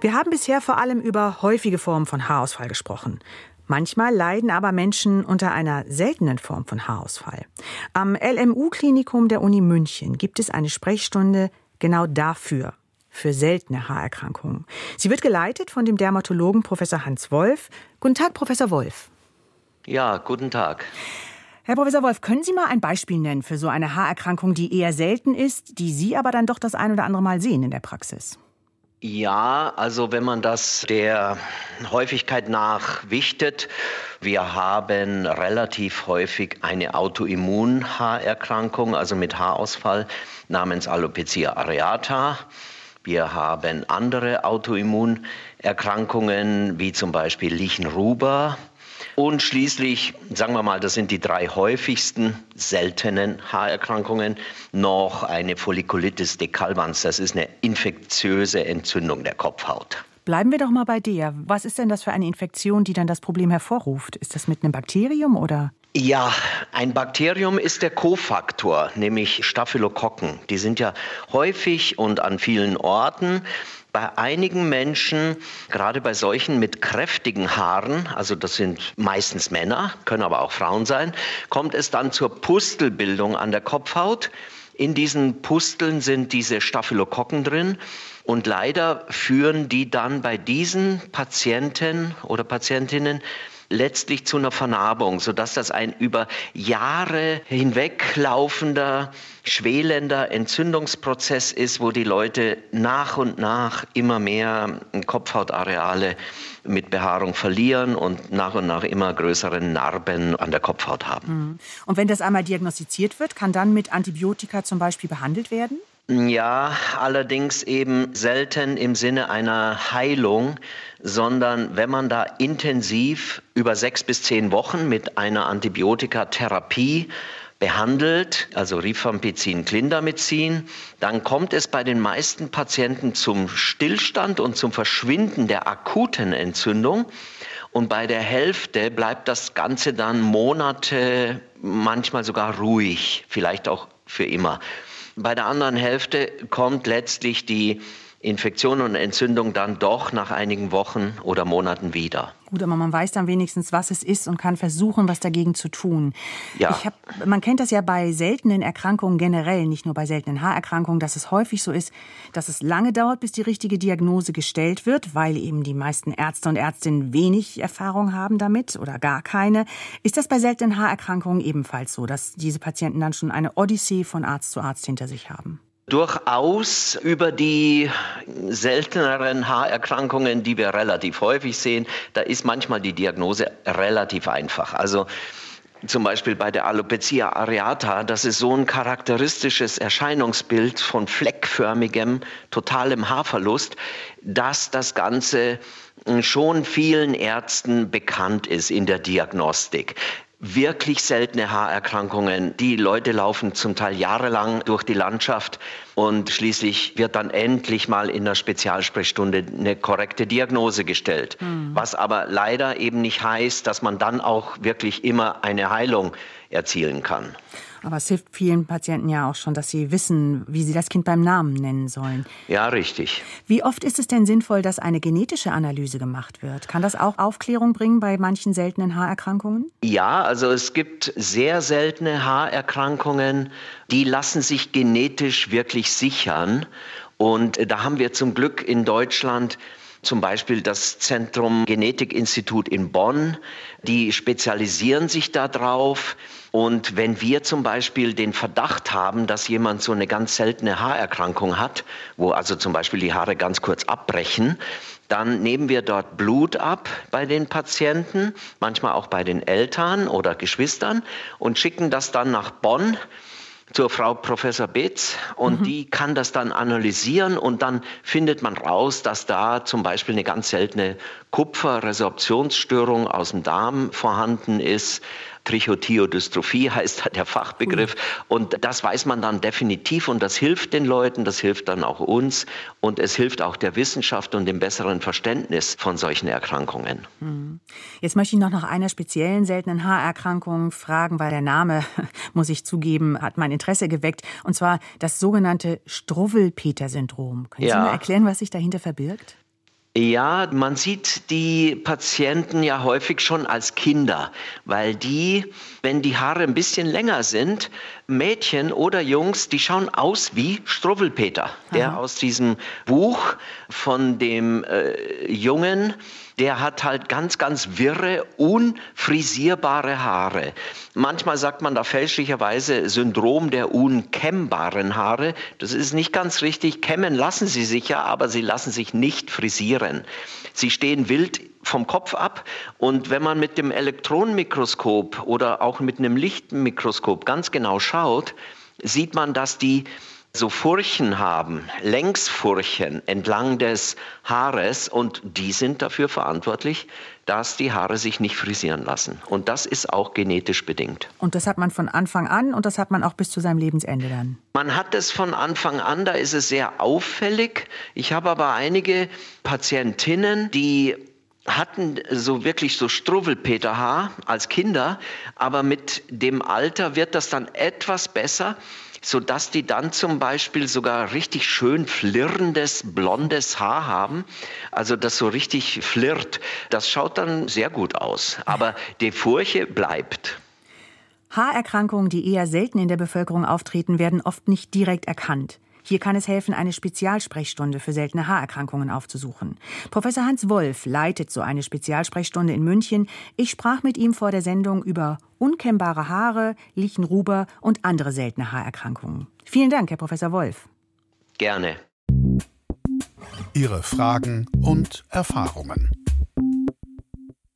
Wir haben bisher vor allem über häufige Formen von Haarausfall gesprochen. Manchmal leiden aber Menschen unter einer seltenen Form von Haarausfall. Am LMU-Klinikum der Uni München gibt es eine Sprechstunde genau dafür, für seltene Haarerkrankungen. Sie wird geleitet von dem Dermatologen Professor Hans Wolf. Guten Tag, Professor Wolf. Ja, guten Tag. Herr Professor Wolf, können Sie mal ein Beispiel nennen für so eine Haarerkrankung, die eher selten ist, die Sie aber dann doch das ein oder andere Mal sehen in der Praxis? Ja, also wenn man das der Häufigkeit nach wichtet, wir haben relativ häufig eine Autoimmunhaarerkrankung, also mit Haarausfall namens Alopecia areata. Wir haben andere Autoimmunerkrankungen wie zum Beispiel Lichenruber. Und schließlich, sagen wir mal, das sind die drei häufigsten seltenen Haarerkrankungen, noch eine Folliculitis decalvans. Das ist eine infektiöse Entzündung der Kopfhaut. Bleiben wir doch mal bei dir. Was ist denn das für eine Infektion, die dann das Problem hervorruft? Ist das mit einem Bakterium oder? Ja, ein Bakterium ist der Kofaktor, nämlich Staphylokokken. Die sind ja häufig und an vielen Orten. Bei einigen Menschen, gerade bei solchen mit kräftigen Haaren, also das sind meistens Männer, können aber auch Frauen sein, kommt es dann zur Pustelbildung an der Kopfhaut. In diesen Pusteln sind diese Staphylokokken drin und leider führen die dann bei diesen Patienten oder Patientinnen letztlich zu einer Vernarbung, sodass das ein über Jahre hinweg laufender, schwelender Entzündungsprozess ist, wo die Leute nach und nach immer mehr Kopfhautareale mit Behaarung verlieren und nach und nach immer größere Narben an der Kopfhaut haben. Mhm. Und wenn das einmal diagnostiziert wird, kann dann mit Antibiotika zum Beispiel behandelt werden? Ja, allerdings eben selten im Sinne einer Heilung, sondern wenn man da intensiv über sechs bis zehn Wochen mit einer Antibiotikatherapie behandelt, also Rifampicin, Clindamycin, dann kommt es bei den meisten Patienten zum Stillstand und zum Verschwinden der akuten Entzündung. Und bei der Hälfte bleibt das Ganze dann Monate, manchmal sogar ruhig, vielleicht auch für immer. Bei der anderen Hälfte kommt letztlich die Infektion und Entzündung dann doch nach einigen Wochen oder Monaten wieder. Gut, aber man weiß dann wenigstens, was es ist und kann versuchen, was dagegen zu tun. Ja. Ich hab, man kennt das ja bei seltenen Erkrankungen generell, nicht nur bei seltenen Haarerkrankungen, dass es häufig so ist, dass es lange dauert, bis die richtige Diagnose gestellt wird, weil eben die meisten Ärzte und Ärztinnen wenig Erfahrung haben damit oder gar keine. Ist das bei seltenen Haarerkrankungen ebenfalls so, dass diese Patienten dann schon eine Odyssee von Arzt zu Arzt hinter sich haben? Durchaus über die selteneren Haarerkrankungen, die wir relativ häufig sehen, da ist manchmal die Diagnose relativ einfach. Also zum Beispiel bei der Alopecia areata, das ist so ein charakteristisches Erscheinungsbild von fleckförmigem, totalem Haarverlust, dass das Ganze schon vielen Ärzten bekannt ist in der Diagnostik wirklich seltene Haarerkrankungen. Die Leute laufen zum Teil jahrelang durch die Landschaft und schließlich wird dann endlich mal in der Spezialsprechstunde eine korrekte Diagnose gestellt. Mhm. Was aber leider eben nicht heißt, dass man dann auch wirklich immer eine Heilung erzielen kann. Aber es hilft vielen Patienten ja auch schon, dass sie wissen, wie sie das Kind beim Namen nennen sollen. Ja, richtig. Wie oft ist es denn sinnvoll, dass eine genetische Analyse gemacht wird? Kann das auch Aufklärung bringen bei manchen seltenen Haarerkrankungen? Ja, also es gibt sehr seltene Haarerkrankungen, die lassen sich genetisch wirklich sichern. Und da haben wir zum Glück in Deutschland zum Beispiel das Zentrum Genetikinstitut in Bonn, die spezialisieren sich darauf. Und wenn wir zum Beispiel den Verdacht haben, dass jemand so eine ganz seltene Haarerkrankung hat, wo also zum Beispiel die Haare ganz kurz abbrechen, dann nehmen wir dort Blut ab bei den Patienten, manchmal auch bei den Eltern oder Geschwistern und schicken das dann nach Bonn zur Frau Professor Betz und mhm. die kann das dann analysieren und dann findet man raus, dass da zum Beispiel eine ganz seltene Kupferresorptionsstörung aus dem Darm vorhanden ist Trichotiodystrophie heißt der Fachbegriff. Und das weiß man dann definitiv und das hilft den Leuten, das hilft dann auch uns und es hilft auch der Wissenschaft und dem besseren Verständnis von solchen Erkrankungen. Hm. Jetzt möchte ich noch nach einer speziellen seltenen Haarerkrankung fragen, weil der Name, muss ich zugeben, hat mein Interesse geweckt. Und zwar das sogenannte Struwwelpeter-Syndrom. Können ja. Sie mir erklären, was sich dahinter verbirgt? Ja, man sieht die Patienten ja häufig schon als Kinder, weil die, wenn die Haare ein bisschen länger sind, Mädchen oder Jungs, die schauen aus wie Struwwelpeter, der aus diesem Buch von dem äh, Jungen, der hat halt ganz, ganz wirre, unfrisierbare Haare. Manchmal sagt man da fälschlicherweise Syndrom der unkämmbaren Haare. Das ist nicht ganz richtig. Kämmen lassen sie sich ja, aber sie lassen sich nicht frisieren. Sie stehen wild vom Kopf ab und wenn man mit dem Elektronenmikroskop oder auch mit einem Lichtmikroskop ganz genau schaut, sieht man, dass die so Furchen haben, Längsfurchen entlang des Haares und die sind dafür verantwortlich, dass die Haare sich nicht frisieren lassen. Und das ist auch genetisch bedingt. Und das hat man von Anfang an und das hat man auch bis zu seinem Lebensende dann? Man hat es von Anfang an, da ist es sehr auffällig. Ich habe aber einige Patientinnen, die hatten so wirklich so Struwwelpeterhaar als Kinder, aber mit dem Alter wird das dann etwas besser, sodass die dann zum Beispiel sogar richtig schön flirrendes, blondes Haar haben. Also das so richtig flirrt. Das schaut dann sehr gut aus. Aber die Furche bleibt. Haarerkrankungen, die eher selten in der Bevölkerung auftreten, werden oft nicht direkt erkannt. Hier kann es helfen, eine Spezialsprechstunde für seltene Haarerkrankungen aufzusuchen. Professor Hans Wolf leitet so eine Spezialsprechstunde in München. Ich sprach mit ihm vor der Sendung über unkennbare Haare, Lichenruber und andere seltene Haarerkrankungen. Vielen Dank, Herr Professor Wolf. Gerne. Ihre Fragen und Erfahrungen.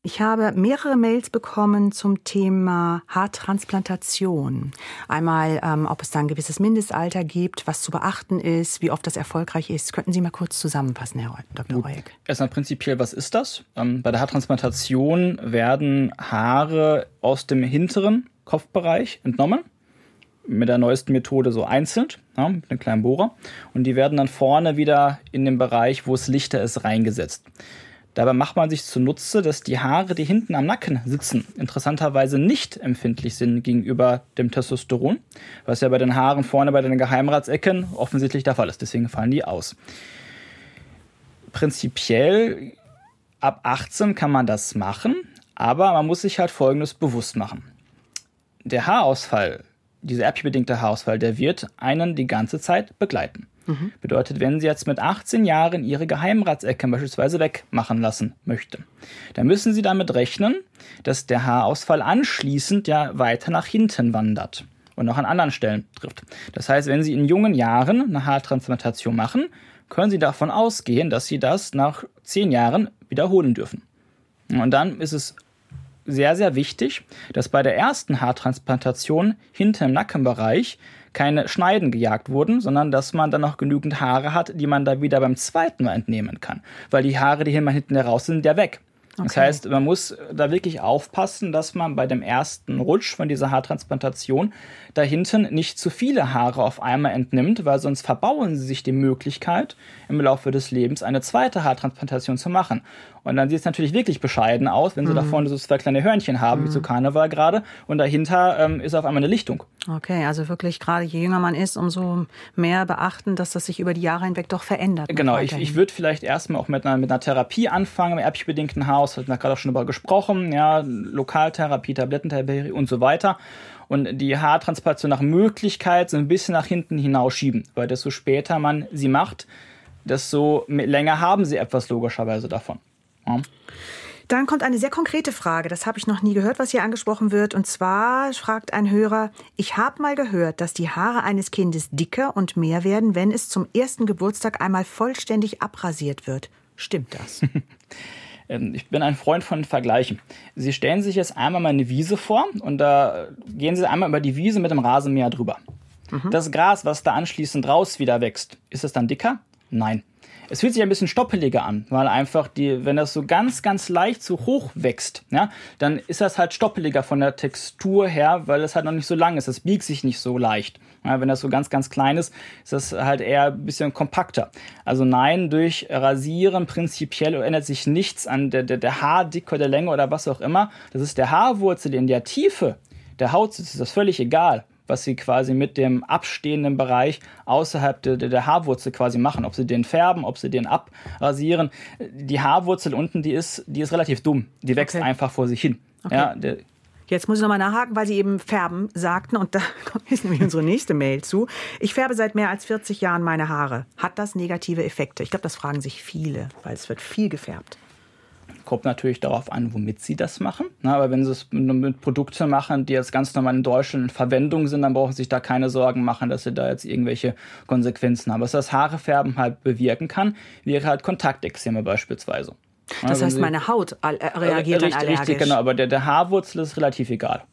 Ich habe mehrere Mails bekommen zum Thema Haartransplantation. Einmal, ähm, ob es da ein gewisses Mindestalter gibt, was zu beachten ist, wie oft das erfolgreich ist. Könnten Sie mal kurz zusammenfassen, Herr Dr. Reueck? Erstmal prinzipiell, was ist das? Ähm, bei der Haartransplantation werden Haare aus dem hinteren Kopfbereich entnommen mit der neuesten Methode so einzeln, ja, mit einem kleinen Bohrer. Und die werden dann vorne wieder in den Bereich, wo es lichter ist, reingesetzt. Dabei macht man sich zunutze, dass die Haare, die hinten am Nacken sitzen, interessanterweise nicht empfindlich sind gegenüber dem Testosteron, was ja bei den Haaren vorne bei den Geheimratsecken offensichtlich der Fall ist. Deswegen fallen die aus. Prinzipiell ab 18 kann man das machen, aber man muss sich halt Folgendes bewusst machen. Der Haarausfall, dieser erblich Haarausfall, der wird einen die ganze Zeit begleiten. Mhm. Bedeutet, wenn sie jetzt mit 18 Jahren ihre Geheimratsecken beispielsweise wegmachen lassen möchte, dann müssen sie damit rechnen, dass der Haarausfall anschließend ja weiter nach hinten wandert und auch an anderen Stellen trifft. Das heißt, wenn sie in jungen Jahren eine Haartransplantation machen, können sie davon ausgehen, dass sie das nach 10 Jahren wiederholen dürfen. Und dann ist es sehr, sehr wichtig, dass bei der ersten Haartransplantation hinten im Nackenbereich keine Schneiden gejagt wurden, sondern dass man dann noch genügend Haare hat, die man da wieder beim zweiten Mal entnehmen kann. Weil die Haare, die hier mal hinten heraus sind, ja weg. Okay. Das heißt, man muss da wirklich aufpassen, dass man bei dem ersten Rutsch von dieser Haartransplantation da hinten nicht zu viele Haare auf einmal entnimmt, weil sonst verbauen sie sich die Möglichkeit, im Laufe des Lebens eine zweite Haartransplantation zu machen. Und dann sieht es natürlich wirklich bescheiden aus, wenn sie mhm. da vorne so zwei kleine Hörnchen haben, mhm. wie zu Karneval gerade, und dahinter ähm, ist auf einmal eine Lichtung. Okay, also wirklich gerade je jünger man ist, umso mehr beachten, dass das sich über die Jahre hinweg doch verändert. Genau, ich, ich würde vielleicht erstmal auch mit einer, mit einer Therapie anfangen, im erblich bedingten Haus, wir haben gerade auch schon darüber gesprochen, ja, Lokaltherapie, Tablettentherapie und so weiter und die Haartransplantation nach Möglichkeit so ein bisschen nach hinten hinausschieben, weil desto später man sie macht, desto länger haben sie etwas logischerweise davon. Ja. Dann kommt eine sehr konkrete Frage, das habe ich noch nie gehört, was hier angesprochen wird. Und zwar fragt ein Hörer, ich habe mal gehört, dass die Haare eines Kindes dicker und mehr werden, wenn es zum ersten Geburtstag einmal vollständig abrasiert wird. Stimmt das? Ähm, ich bin ein Freund von Vergleichen. Sie stellen sich jetzt einmal mal eine Wiese vor und da gehen Sie einmal über die Wiese mit dem Rasenmäher drüber. Mhm. Das Gras, was da anschließend raus wieder wächst, ist es dann dicker? Nein. Es fühlt sich ein bisschen stoppeliger an, weil einfach die, wenn das so ganz, ganz leicht so hoch wächst, ja, dann ist das halt stoppeliger von der Textur her, weil es halt noch nicht so lang ist. Es biegt sich nicht so leicht. Ja, wenn das so ganz, ganz klein ist, ist das halt eher ein bisschen kompakter. Also nein, durch Rasieren prinzipiell ändert sich nichts an der, der, der Haardicke, der Länge oder was auch immer. Das ist der Haarwurzel in der Tiefe der Haut, ist das völlig egal was sie quasi mit dem abstehenden Bereich außerhalb der, der Haarwurzel quasi machen. Ob sie den färben, ob sie den abrasieren. Die Haarwurzel unten, die ist, die ist relativ dumm. Die wächst okay. einfach vor sich hin. Okay. Ja, der, Jetzt muss ich nochmal nachhaken, weil Sie eben färben sagten und da ist nämlich unsere nächste Mail zu. Ich färbe seit mehr als 40 Jahren meine Haare. Hat das negative Effekte? Ich glaube, das fragen sich viele, weil es wird viel gefärbt. Kommt natürlich darauf an, womit sie das machen. Na, aber wenn sie es mit Produkten machen, die jetzt ganz normal in Deutschland in Verwendung sind, dann brauchen sie sich da keine Sorgen machen, dass sie da jetzt irgendwelche Konsequenzen haben. Was das Haarefärben halt bewirken kann, wäre halt Kontaktexzeme beispielsweise. Das heißt, meine Haut äh, reagiert richtig, dann allergisch. Richtig, genau, aber der, der Haarwurzel ist relativ egal.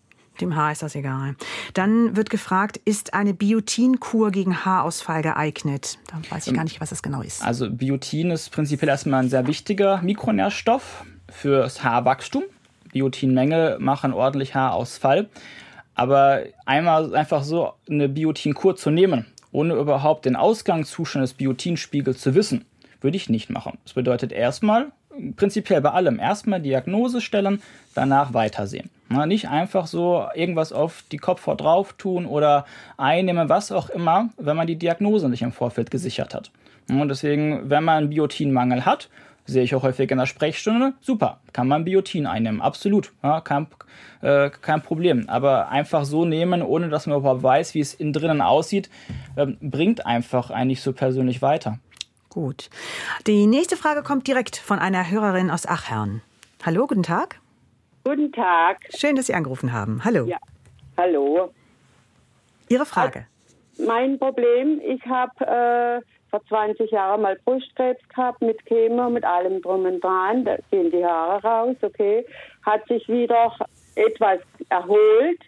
Dem Haar ist das egal. Dann wird gefragt, ist eine Biotinkur gegen Haarausfall geeignet? Da weiß ich ähm, gar nicht, was das genau ist. Also Biotin ist prinzipiell erstmal ein sehr wichtiger Mikronährstoff fürs Haarwachstum. Biotinmängel machen ordentlich Haarausfall. Aber einmal einfach so eine Biotinkur zu nehmen, ohne überhaupt den Ausgangszustand des Biotinspiegels zu wissen, würde ich nicht machen. Das bedeutet erstmal prinzipiell bei allem erstmal Diagnose stellen, danach weitersehen. Na, nicht einfach so irgendwas auf die Kopfhaut drauf tun oder einnehmen, was auch immer, wenn man die Diagnose nicht im Vorfeld gesichert hat. Und deswegen, wenn man einen Biotinmangel hat, sehe ich auch häufig in der Sprechstunde, super, kann man Biotin einnehmen, absolut, ja, kein, äh, kein Problem. Aber einfach so nehmen, ohne dass man überhaupt weiß, wie es innen drinnen aussieht, äh, bringt einfach eigentlich so persönlich weiter. Gut. Die nächste Frage kommt direkt von einer Hörerin aus Achern. Hallo, guten Tag. Guten Tag. Schön, dass Sie angerufen haben. Hallo. Ja. Hallo. Ihre Frage. Mein Problem, ich habe äh, vor 20 Jahren mal Brustkrebs gehabt mit Chemo, mit allem drum und dran. Da gehen die Haare raus, okay. Hat sich wieder etwas erholt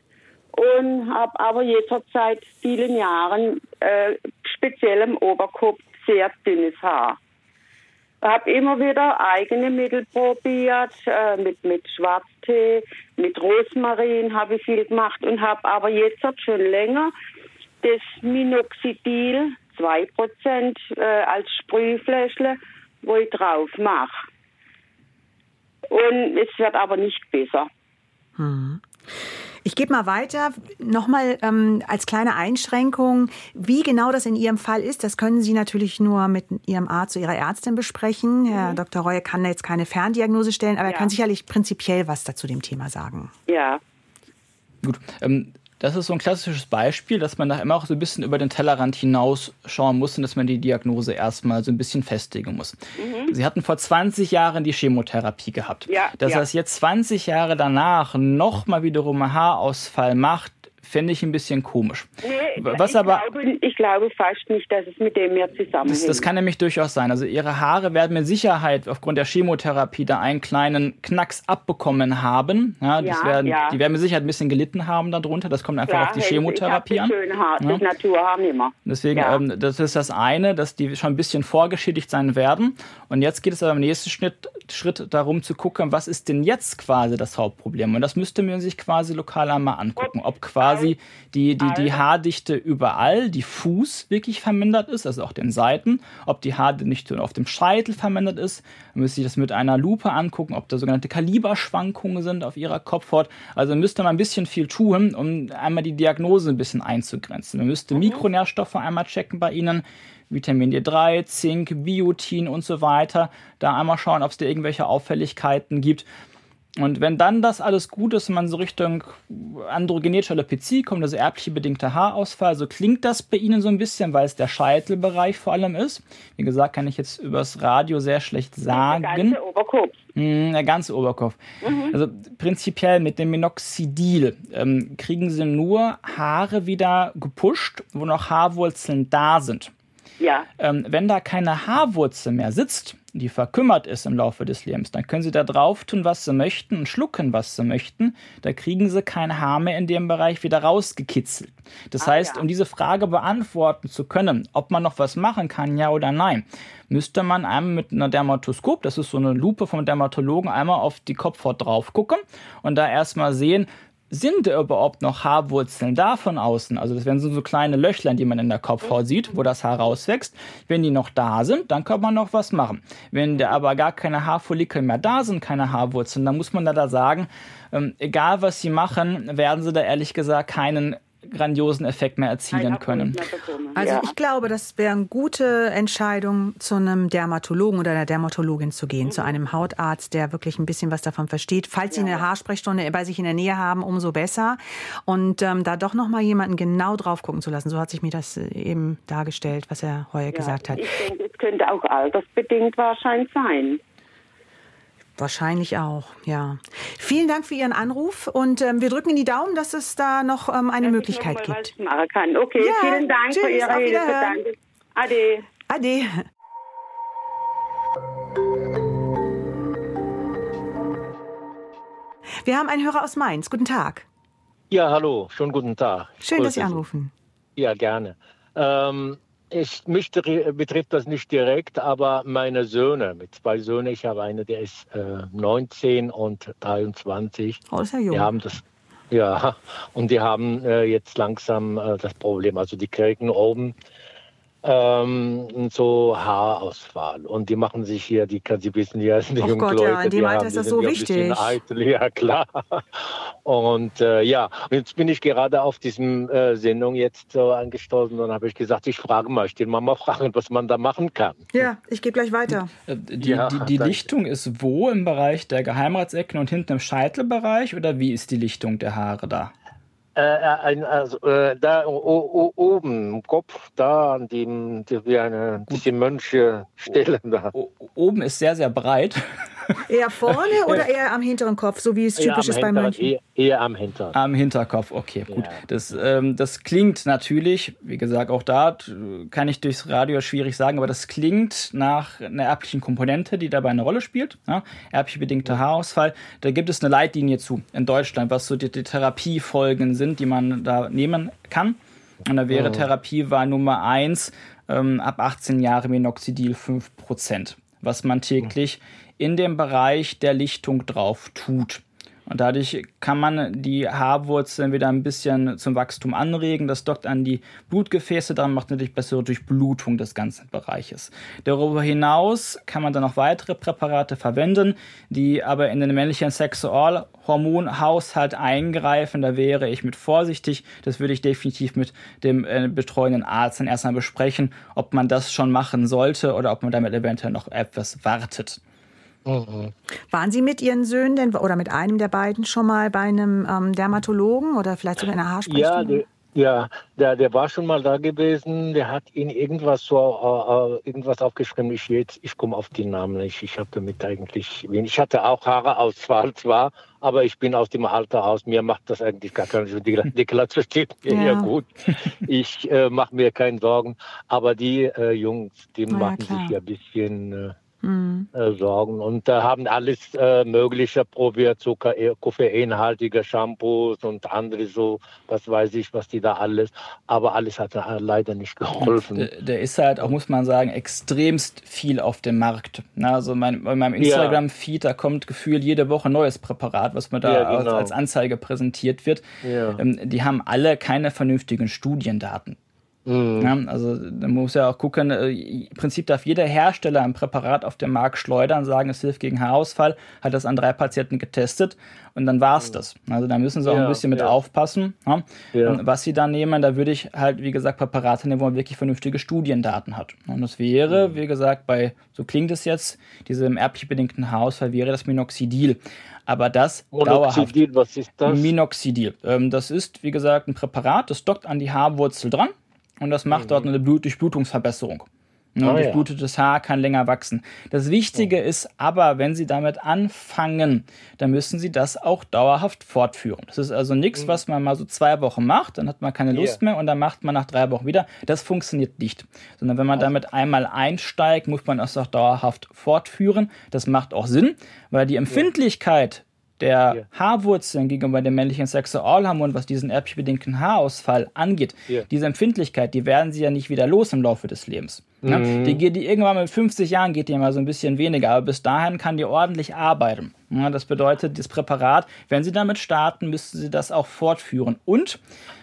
und habe aber jetzt seit vielen Jahren äh, speziell im Oberkopf sehr dünnes Haar. Habe immer wieder eigene Mittel probiert, äh, mit, mit Schwarztee, mit Rosmarin habe ich viel gemacht und habe aber jetzt schon länger das Minoxidil 2% äh, als Sprühfläschle, wo ich drauf mache. Und es wird aber nicht besser. Hm. Ich gebe mal weiter. Nochmal ähm, als kleine Einschränkung, wie genau das in Ihrem Fall ist, das können Sie natürlich nur mit Ihrem Arzt oder Ihrer Ärztin besprechen. Mhm. Herr Dr. Reue kann da jetzt keine Ferndiagnose stellen, aber ja. er kann sicherlich prinzipiell was dazu dem Thema sagen. Ja. Gut. Ähm, das ist so ein klassisches Beispiel, dass man da immer auch so ein bisschen über den Tellerrand hinausschauen muss und dass man die Diagnose erstmal so ein bisschen festigen muss. Mhm. Sie hatten vor 20 Jahren die Chemotherapie gehabt. Ja, dass ja. das jetzt 20 Jahre danach nochmal wiederum Haarausfall macht, fände ich ein bisschen komisch. Nee, Was ich, aber, glaube, ich glaube fast nicht, dass es mit dem mehr zusammenhängt. Das, das, kann nämlich durchaus sein. Also ihre Haare werden mit Sicherheit aufgrund der Chemotherapie da einen kleinen Knacks abbekommen haben. Ja, ja, werden, ja. Die werden mit Sicherheit ein bisschen gelitten haben darunter. Das kommt einfach Klar, auf die Chemotherapie an. Schöne Haar, ja. das Naturhaar immer. Deswegen, ja. ähm, das ist das eine, dass die schon ein bisschen vorgeschädigt sein werden. Und jetzt geht es aber im nächsten Schritt, Schritt darum zu gucken, was ist denn jetzt quasi das Hauptproblem? Und das müsste man sich quasi lokal einmal angucken, ob quasi die, die, die Haardichte überall, diffus wirklich vermindert ist, also auch den Seiten, ob die Haardichte auf dem Scheitel vermindert ist. Man müsste sich das mit einer Lupe angucken, ob da sogenannte Kaliberschwankungen sind auf ihrer Kopfhaut. Also müsste man ein bisschen viel tun, um einmal die Diagnose ein bisschen einzugrenzen. Man müsste mhm. Mikronährstoffe einmal checken bei ihnen. Vitamin D3, Zink, Biotin und so weiter. Da einmal schauen, ob es da irgendwelche Auffälligkeiten gibt. Und wenn dann das alles gut ist und man so Richtung androgenetische Alopezie kommt, also erbliche bedingte Haarausfall, so klingt das bei Ihnen so ein bisschen, weil es der Scheitelbereich vor allem ist. Wie gesagt, kann ich jetzt übers Radio sehr schlecht sagen. Der ganze Oberkopf. Mm, der ganze Oberkopf. Mhm. Also prinzipiell mit dem Minoxidil ähm, kriegen Sie nur Haare wieder gepusht, wo noch Haarwurzeln da sind. Ja. Ähm, wenn da keine Haarwurzel mehr sitzt, die verkümmert ist im Laufe des Lebens, dann können Sie da drauf tun, was Sie möchten und schlucken, was Sie möchten. Da kriegen Sie kein Haar mehr in dem Bereich wieder rausgekitzelt. Das ah, heißt, ja. um diese Frage beantworten zu können, ob man noch was machen kann, ja oder nein, müsste man einmal mit einer Dermatoskop, das ist so eine Lupe vom Dermatologen, einmal auf die Kopfhaut drauf gucken und da erstmal sehen, sind da überhaupt noch Haarwurzeln da von außen? Also das wären so, so kleine Löchlein, die man in der Kopfhaut sieht, wo das Haar rauswächst. Wenn die noch da sind, dann kann man noch was machen. Wenn da aber gar keine Haarfollikel mehr da sind, keine Haarwurzeln, dann muss man da, da sagen, ähm, egal was sie machen, werden sie da ehrlich gesagt keinen grandiosen Effekt mehr erzielen können. Also ich glaube, das wäre eine gute Entscheidung, zu einem Dermatologen oder einer Dermatologin zu gehen, mhm. zu einem Hautarzt, der wirklich ein bisschen was davon versteht. Falls ja. Sie eine Haarsprechstunde bei sich in der Nähe haben, umso besser. Und ähm, da doch noch mal jemanden genau drauf gucken zu lassen. So hat sich mir das äh, eben dargestellt, was er heuer ja, gesagt hat. Ich denke, es könnte auch altersbedingt wahrscheinlich sein. Wahrscheinlich auch, ja. Vielen Dank für Ihren Anruf und ähm, wir drücken in die Daumen, dass es da noch ähm, eine dass Möglichkeit ich noch mal gibt. Was machen kann. Okay, ja, vielen Dank tschüss, für Ihre Hilfe. Danke. Ade. Ade. Wir haben einen Hörer aus Mainz. Guten Tag. Ja, hallo, schon guten Tag. Schön, Grüße dass Sie anrufen. Ja, gerne. Ähm, ich, mich betrifft das nicht direkt, aber meine Söhne, mit zwei Söhnen, ich habe eine, der ist äh, 19 und 23. Oh, ist ja jung. Die haben das, ja, und die haben äh, jetzt langsam äh, das Problem, also die kriegen oben ähm, so Haarausfall. Und die machen sich hier, die, Sie wissen ja, die oh jungen Gott, Leute, ja, in dem die Alter haben, ist das so wichtig. Eitel, ja, klar. Und äh, ja, und jetzt bin ich gerade auf diesem äh, Sendung jetzt so angestoßen und habe ich gesagt, ich frage mal, ich den mal fragen, was man da machen kann. Ja, ich gehe gleich weiter. Äh, Die, Ja, die, die. Lichtung ist wo im Bereich der Geheimratsecken und hinten im Scheitelbereich oder wie ist die Lichtung der Haare da? Äh, ein, also, äh, da o, o, oben im Kopf, da an dem, die, wie eine, diese Mönche stellen da. O oben ist sehr, sehr breit. Eher vorne oder eher am hinteren Kopf, so wie es typisch ist bei Mönchen? Eher, eher am Hintern. Am Hinterkopf, okay, gut. Ja. Das, ähm, das klingt natürlich, wie gesagt, auch da kann ich durchs Radio schwierig sagen, aber das klingt nach einer erblichen Komponente, die dabei eine Rolle spielt. Ja? Erblich bedingter Haarausfall. Da gibt es eine Leitlinie zu in Deutschland, was so die, die Therapiefolgen sind, die man da nehmen kann. Und da wäre Therapiewahl Nummer 1 ähm, ab 18 Jahre Minoxidil 5%, was man täglich in dem Bereich der Lichtung drauf tut. Und dadurch kann man die Haarwurzeln wieder ein bisschen zum Wachstum anregen. Das dockt an die Blutgefäße dran, macht natürlich bessere Durchblutung des ganzen Bereiches. Darüber hinaus kann man dann noch weitere Präparate verwenden, die aber in den männlichen Sexualhormonhaushalt eingreifen. Da wäre ich mit vorsichtig. Das würde ich definitiv mit dem äh, betreuenden Arzt dann erstmal besprechen, ob man das schon machen sollte oder ob man damit eventuell noch etwas wartet. Waren Sie mit Ihren Söhnen denn oder mit einem der beiden schon mal bei einem ähm, Dermatologen oder vielleicht sogar in einer Ja, Haarsprechstunde? der, ja der, der war schon mal da gewesen. Der hat ihn irgendwas so äh, äh, irgendwas aufgeschrieben. Ich jetzt, ich komme auf den Namen nicht. Ich habe damit eigentlich wenig. Ich hatte auch Haareausfall zwar, aber ich bin aus dem Alter raus. Mir macht das eigentlich gar keine Die, die Glatze steht mir Ja. ja. gut. Ich äh, mache mir keine Sorgen. Aber die äh, Jungs, die ja, machen klar. sich ja ein bisschen. Äh, Hm. äh, Sorgen und da haben alles äh, mögliche probiert, so ka- koffeinhaltige Shampoos und andere so, was weiß ich, was die da alles, aber alles hat äh, leider nicht geholfen. Der, der ist halt auch, muss man sagen, extremst viel auf dem Markt. Na, also mein, bei meinem Instagram-Feed, da kommt gefühlt jede Woche ein neues Präparat, was mir da Ja, genau. als, als Anzeige präsentiert wird. Ja. Ähm, die haben alle keine vernünftigen Studiendaten. Mhm. Ja, also man muss ja auch gucken, äh, im Prinzip darf jeder Hersteller ein Präparat auf den Markt schleudern, sagen, es hilft gegen Haarausfall, hat das an drei Patienten getestet und dann war es das. Also da müssen sie auch Ja, ein bisschen mit ja. aufpassen. Was sie da nehmen, da würde ich halt, wie gesagt, Präparate nehmen, wo man wirklich vernünftige Studiendaten hat. Und das wäre, wie gesagt, bei, so klingt es jetzt, diesem erblich bedingten Haarausfall wäre das Minoxidil. Aber das dauerhaft. Monoxidil, was ist das? Minoxidil. Ähm, das ist, wie gesagt, ein Präparat, das dockt an die Haarwurzel dran und das macht dort eine Blut Durchblutungsverbesserung. Ne, ja. durchblutetes Haar kann länger wachsen. Das Wichtige ist aber, wenn Sie damit anfangen, dann müssen Sie das auch dauerhaft fortführen. Das ist also nichts, was man mal so zwei Wochen macht, dann hat man keine Lust mehr und dann macht man nach drei Wochen wieder. Das funktioniert nicht. Sondern wenn man damit einmal einsteigt, muss man das auch dauerhaft fortführen. Das macht auch Sinn, weil die Empfindlichkeit der Ja. Haarwurzeln gegenüber dem männlichen Sexualhormon, was diesen erblich bedingten Haarausfall angeht, Ja. diese Empfindlichkeit, die werden sie ja nicht wieder los im Laufe des Lebens. Ne? Mhm. Die geht die irgendwann mit 50 Jahren geht die mal so ein bisschen weniger, aber bis dahin kann die ordentlich arbeiten. Ja, das bedeutet, das Präparat, wenn Sie damit starten, müssen Sie das auch fortführen. Und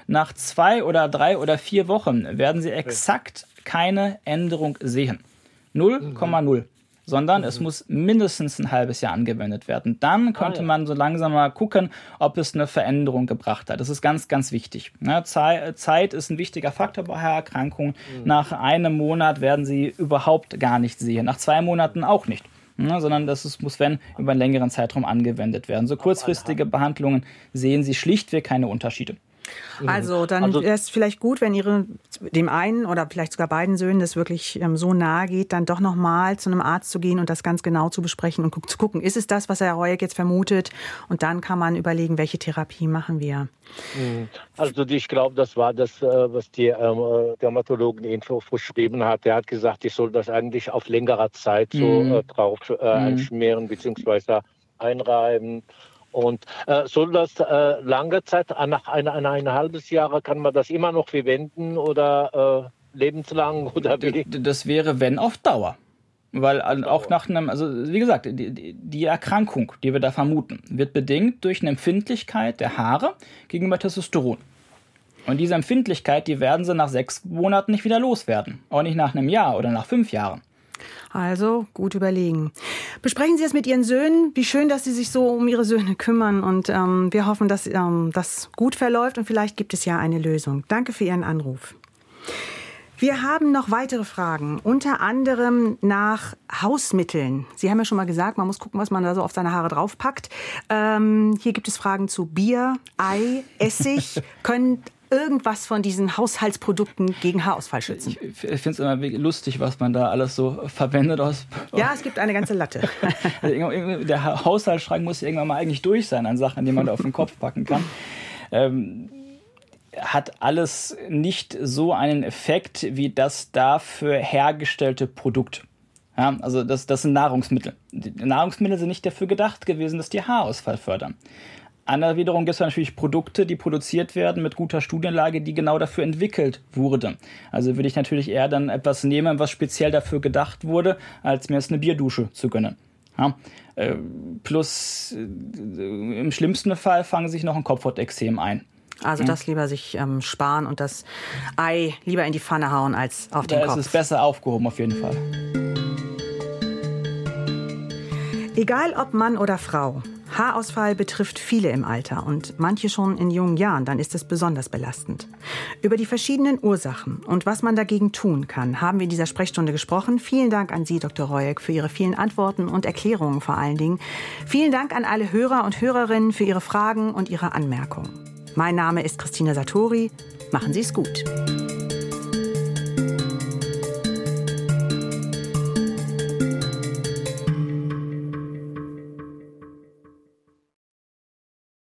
nach zwei oder drei oder vier Wochen werden Sie exakt keine Änderung sehen. 0,0 sondern es muss mindestens ein halbes Jahr angewendet werden. Dann könnte ja. man so langsam mal gucken, ob es eine Veränderung gebracht hat. Das ist ganz, ganz wichtig. Ne, Zei- Zeit ist ein wichtiger Faktor bei Haarerkrankungen. Nach einem Monat werden sie überhaupt gar nicht sehen. Nach zwei Monaten auch nicht. Ne, sondern das ist, muss, wenn, über einen längeren Zeitraum angewendet werden. So kurzfristige Behandlungen sehen Sie schlichtweg keine Unterschiede. Also dann Also- wäre es vielleicht gut, wenn Ihre dem einen oder vielleicht sogar beiden Söhnen das wirklich ähm, so nahe geht, dann doch nochmal zu einem Arzt zu gehen und das ganz genau zu besprechen und gu zu gucken, ist es das, was Herr Reueck jetzt vermutet? Und dann kann man überlegen, welche Therapie machen wir. Also ich glaube, das war das, äh, was die ähm, äh, Dermatologin Info verschrieben hat. Er hat gesagt, ich soll das eigentlich auf längere Zeit so Mhm. äh, drauf äh, einschmieren bzw. einreiben. Und äh, soll das äh, lange Zeit, äh, nach einer ein, ein halbes Jahr, kann man das immer noch verwenden oder äh, lebenslang oder wie? Das wäre, wenn auf Dauer. Weil auch nach einem, also wie gesagt, die- die Erkrankung, die wir da vermuten, wird bedingt durch eine Empfindlichkeit der Haare gegenüber Testosteron. Und diese Empfindlichkeit, die werden sie nach sechs Monaten nicht wieder loswerden. Auch nicht nach einem Jahr oder nach fünf Jahren. Also gut überlegen. Besprechen Sie es mit Ihren Söhnen. Wie schön, dass Sie sich so um Ihre Söhne kümmern. Und ähm, wir hoffen, dass ähm, das gut verläuft und vielleicht gibt es ja eine Lösung. Danke für Ihren Anruf. Wir haben noch weitere Fragen, unter anderem nach Hausmitteln. Sie haben ja schon mal gesagt, man muss gucken, was man da so auf seine Haare draufpackt. Ähm, hier gibt es Fragen zu Bier, Ei, Essig. Können irgendwas von diesen Haushaltsprodukten gegen Haarausfall schützen? Ich finde es immer lustig, was man da alles so verwendet. Aus, ja, es gibt eine ganze Latte. Also der Haushaltsschrank muss irgendwann mal eigentlich durch sein an Sachen, die man da auf den Kopf packen kann. Ähm, hat alles nicht so einen Effekt wie das dafür hergestellte Produkt. Ja, also das, das sind Nahrungsmittel. Die Nahrungsmittel sind nicht dafür gedacht gewesen, dass die Haarausfall fördern. Anderer wiederum gibt es natürlich Produkte, die produziert werden mit guter Studienlage, die genau dafür entwickelt wurde. Also würde ich natürlich eher dann etwas nehmen, was speziell dafür gedacht wurde, als mir jetzt eine Bierdusche zu gönnen. Ja, äh, plus äh, im schlimmsten Fall fangen sich noch ein Kopfhautexem ein. Also das lieber sich ähm, sparen und das Ei lieber in die Pfanne hauen als auf den da Kopf. Es ist besser aufgehoben auf jeden Fall. Egal ob Mann oder Frau, Haarausfall betrifft viele im Alter und manche schon in jungen Jahren, dann ist es besonders belastend. Über die verschiedenen Ursachen und was man dagegen tun kann, haben wir in dieser Sprechstunde gesprochen. Vielen Dank an Sie, Dr. Reueck, für Ihre vielen Antworten und Erklärungen vor allen Dingen. Vielen Dank an alle Hörer und Hörerinnen für Ihre Fragen und Ihre Anmerkungen. Mein Name ist Christina Satori. Machen Sie es gut.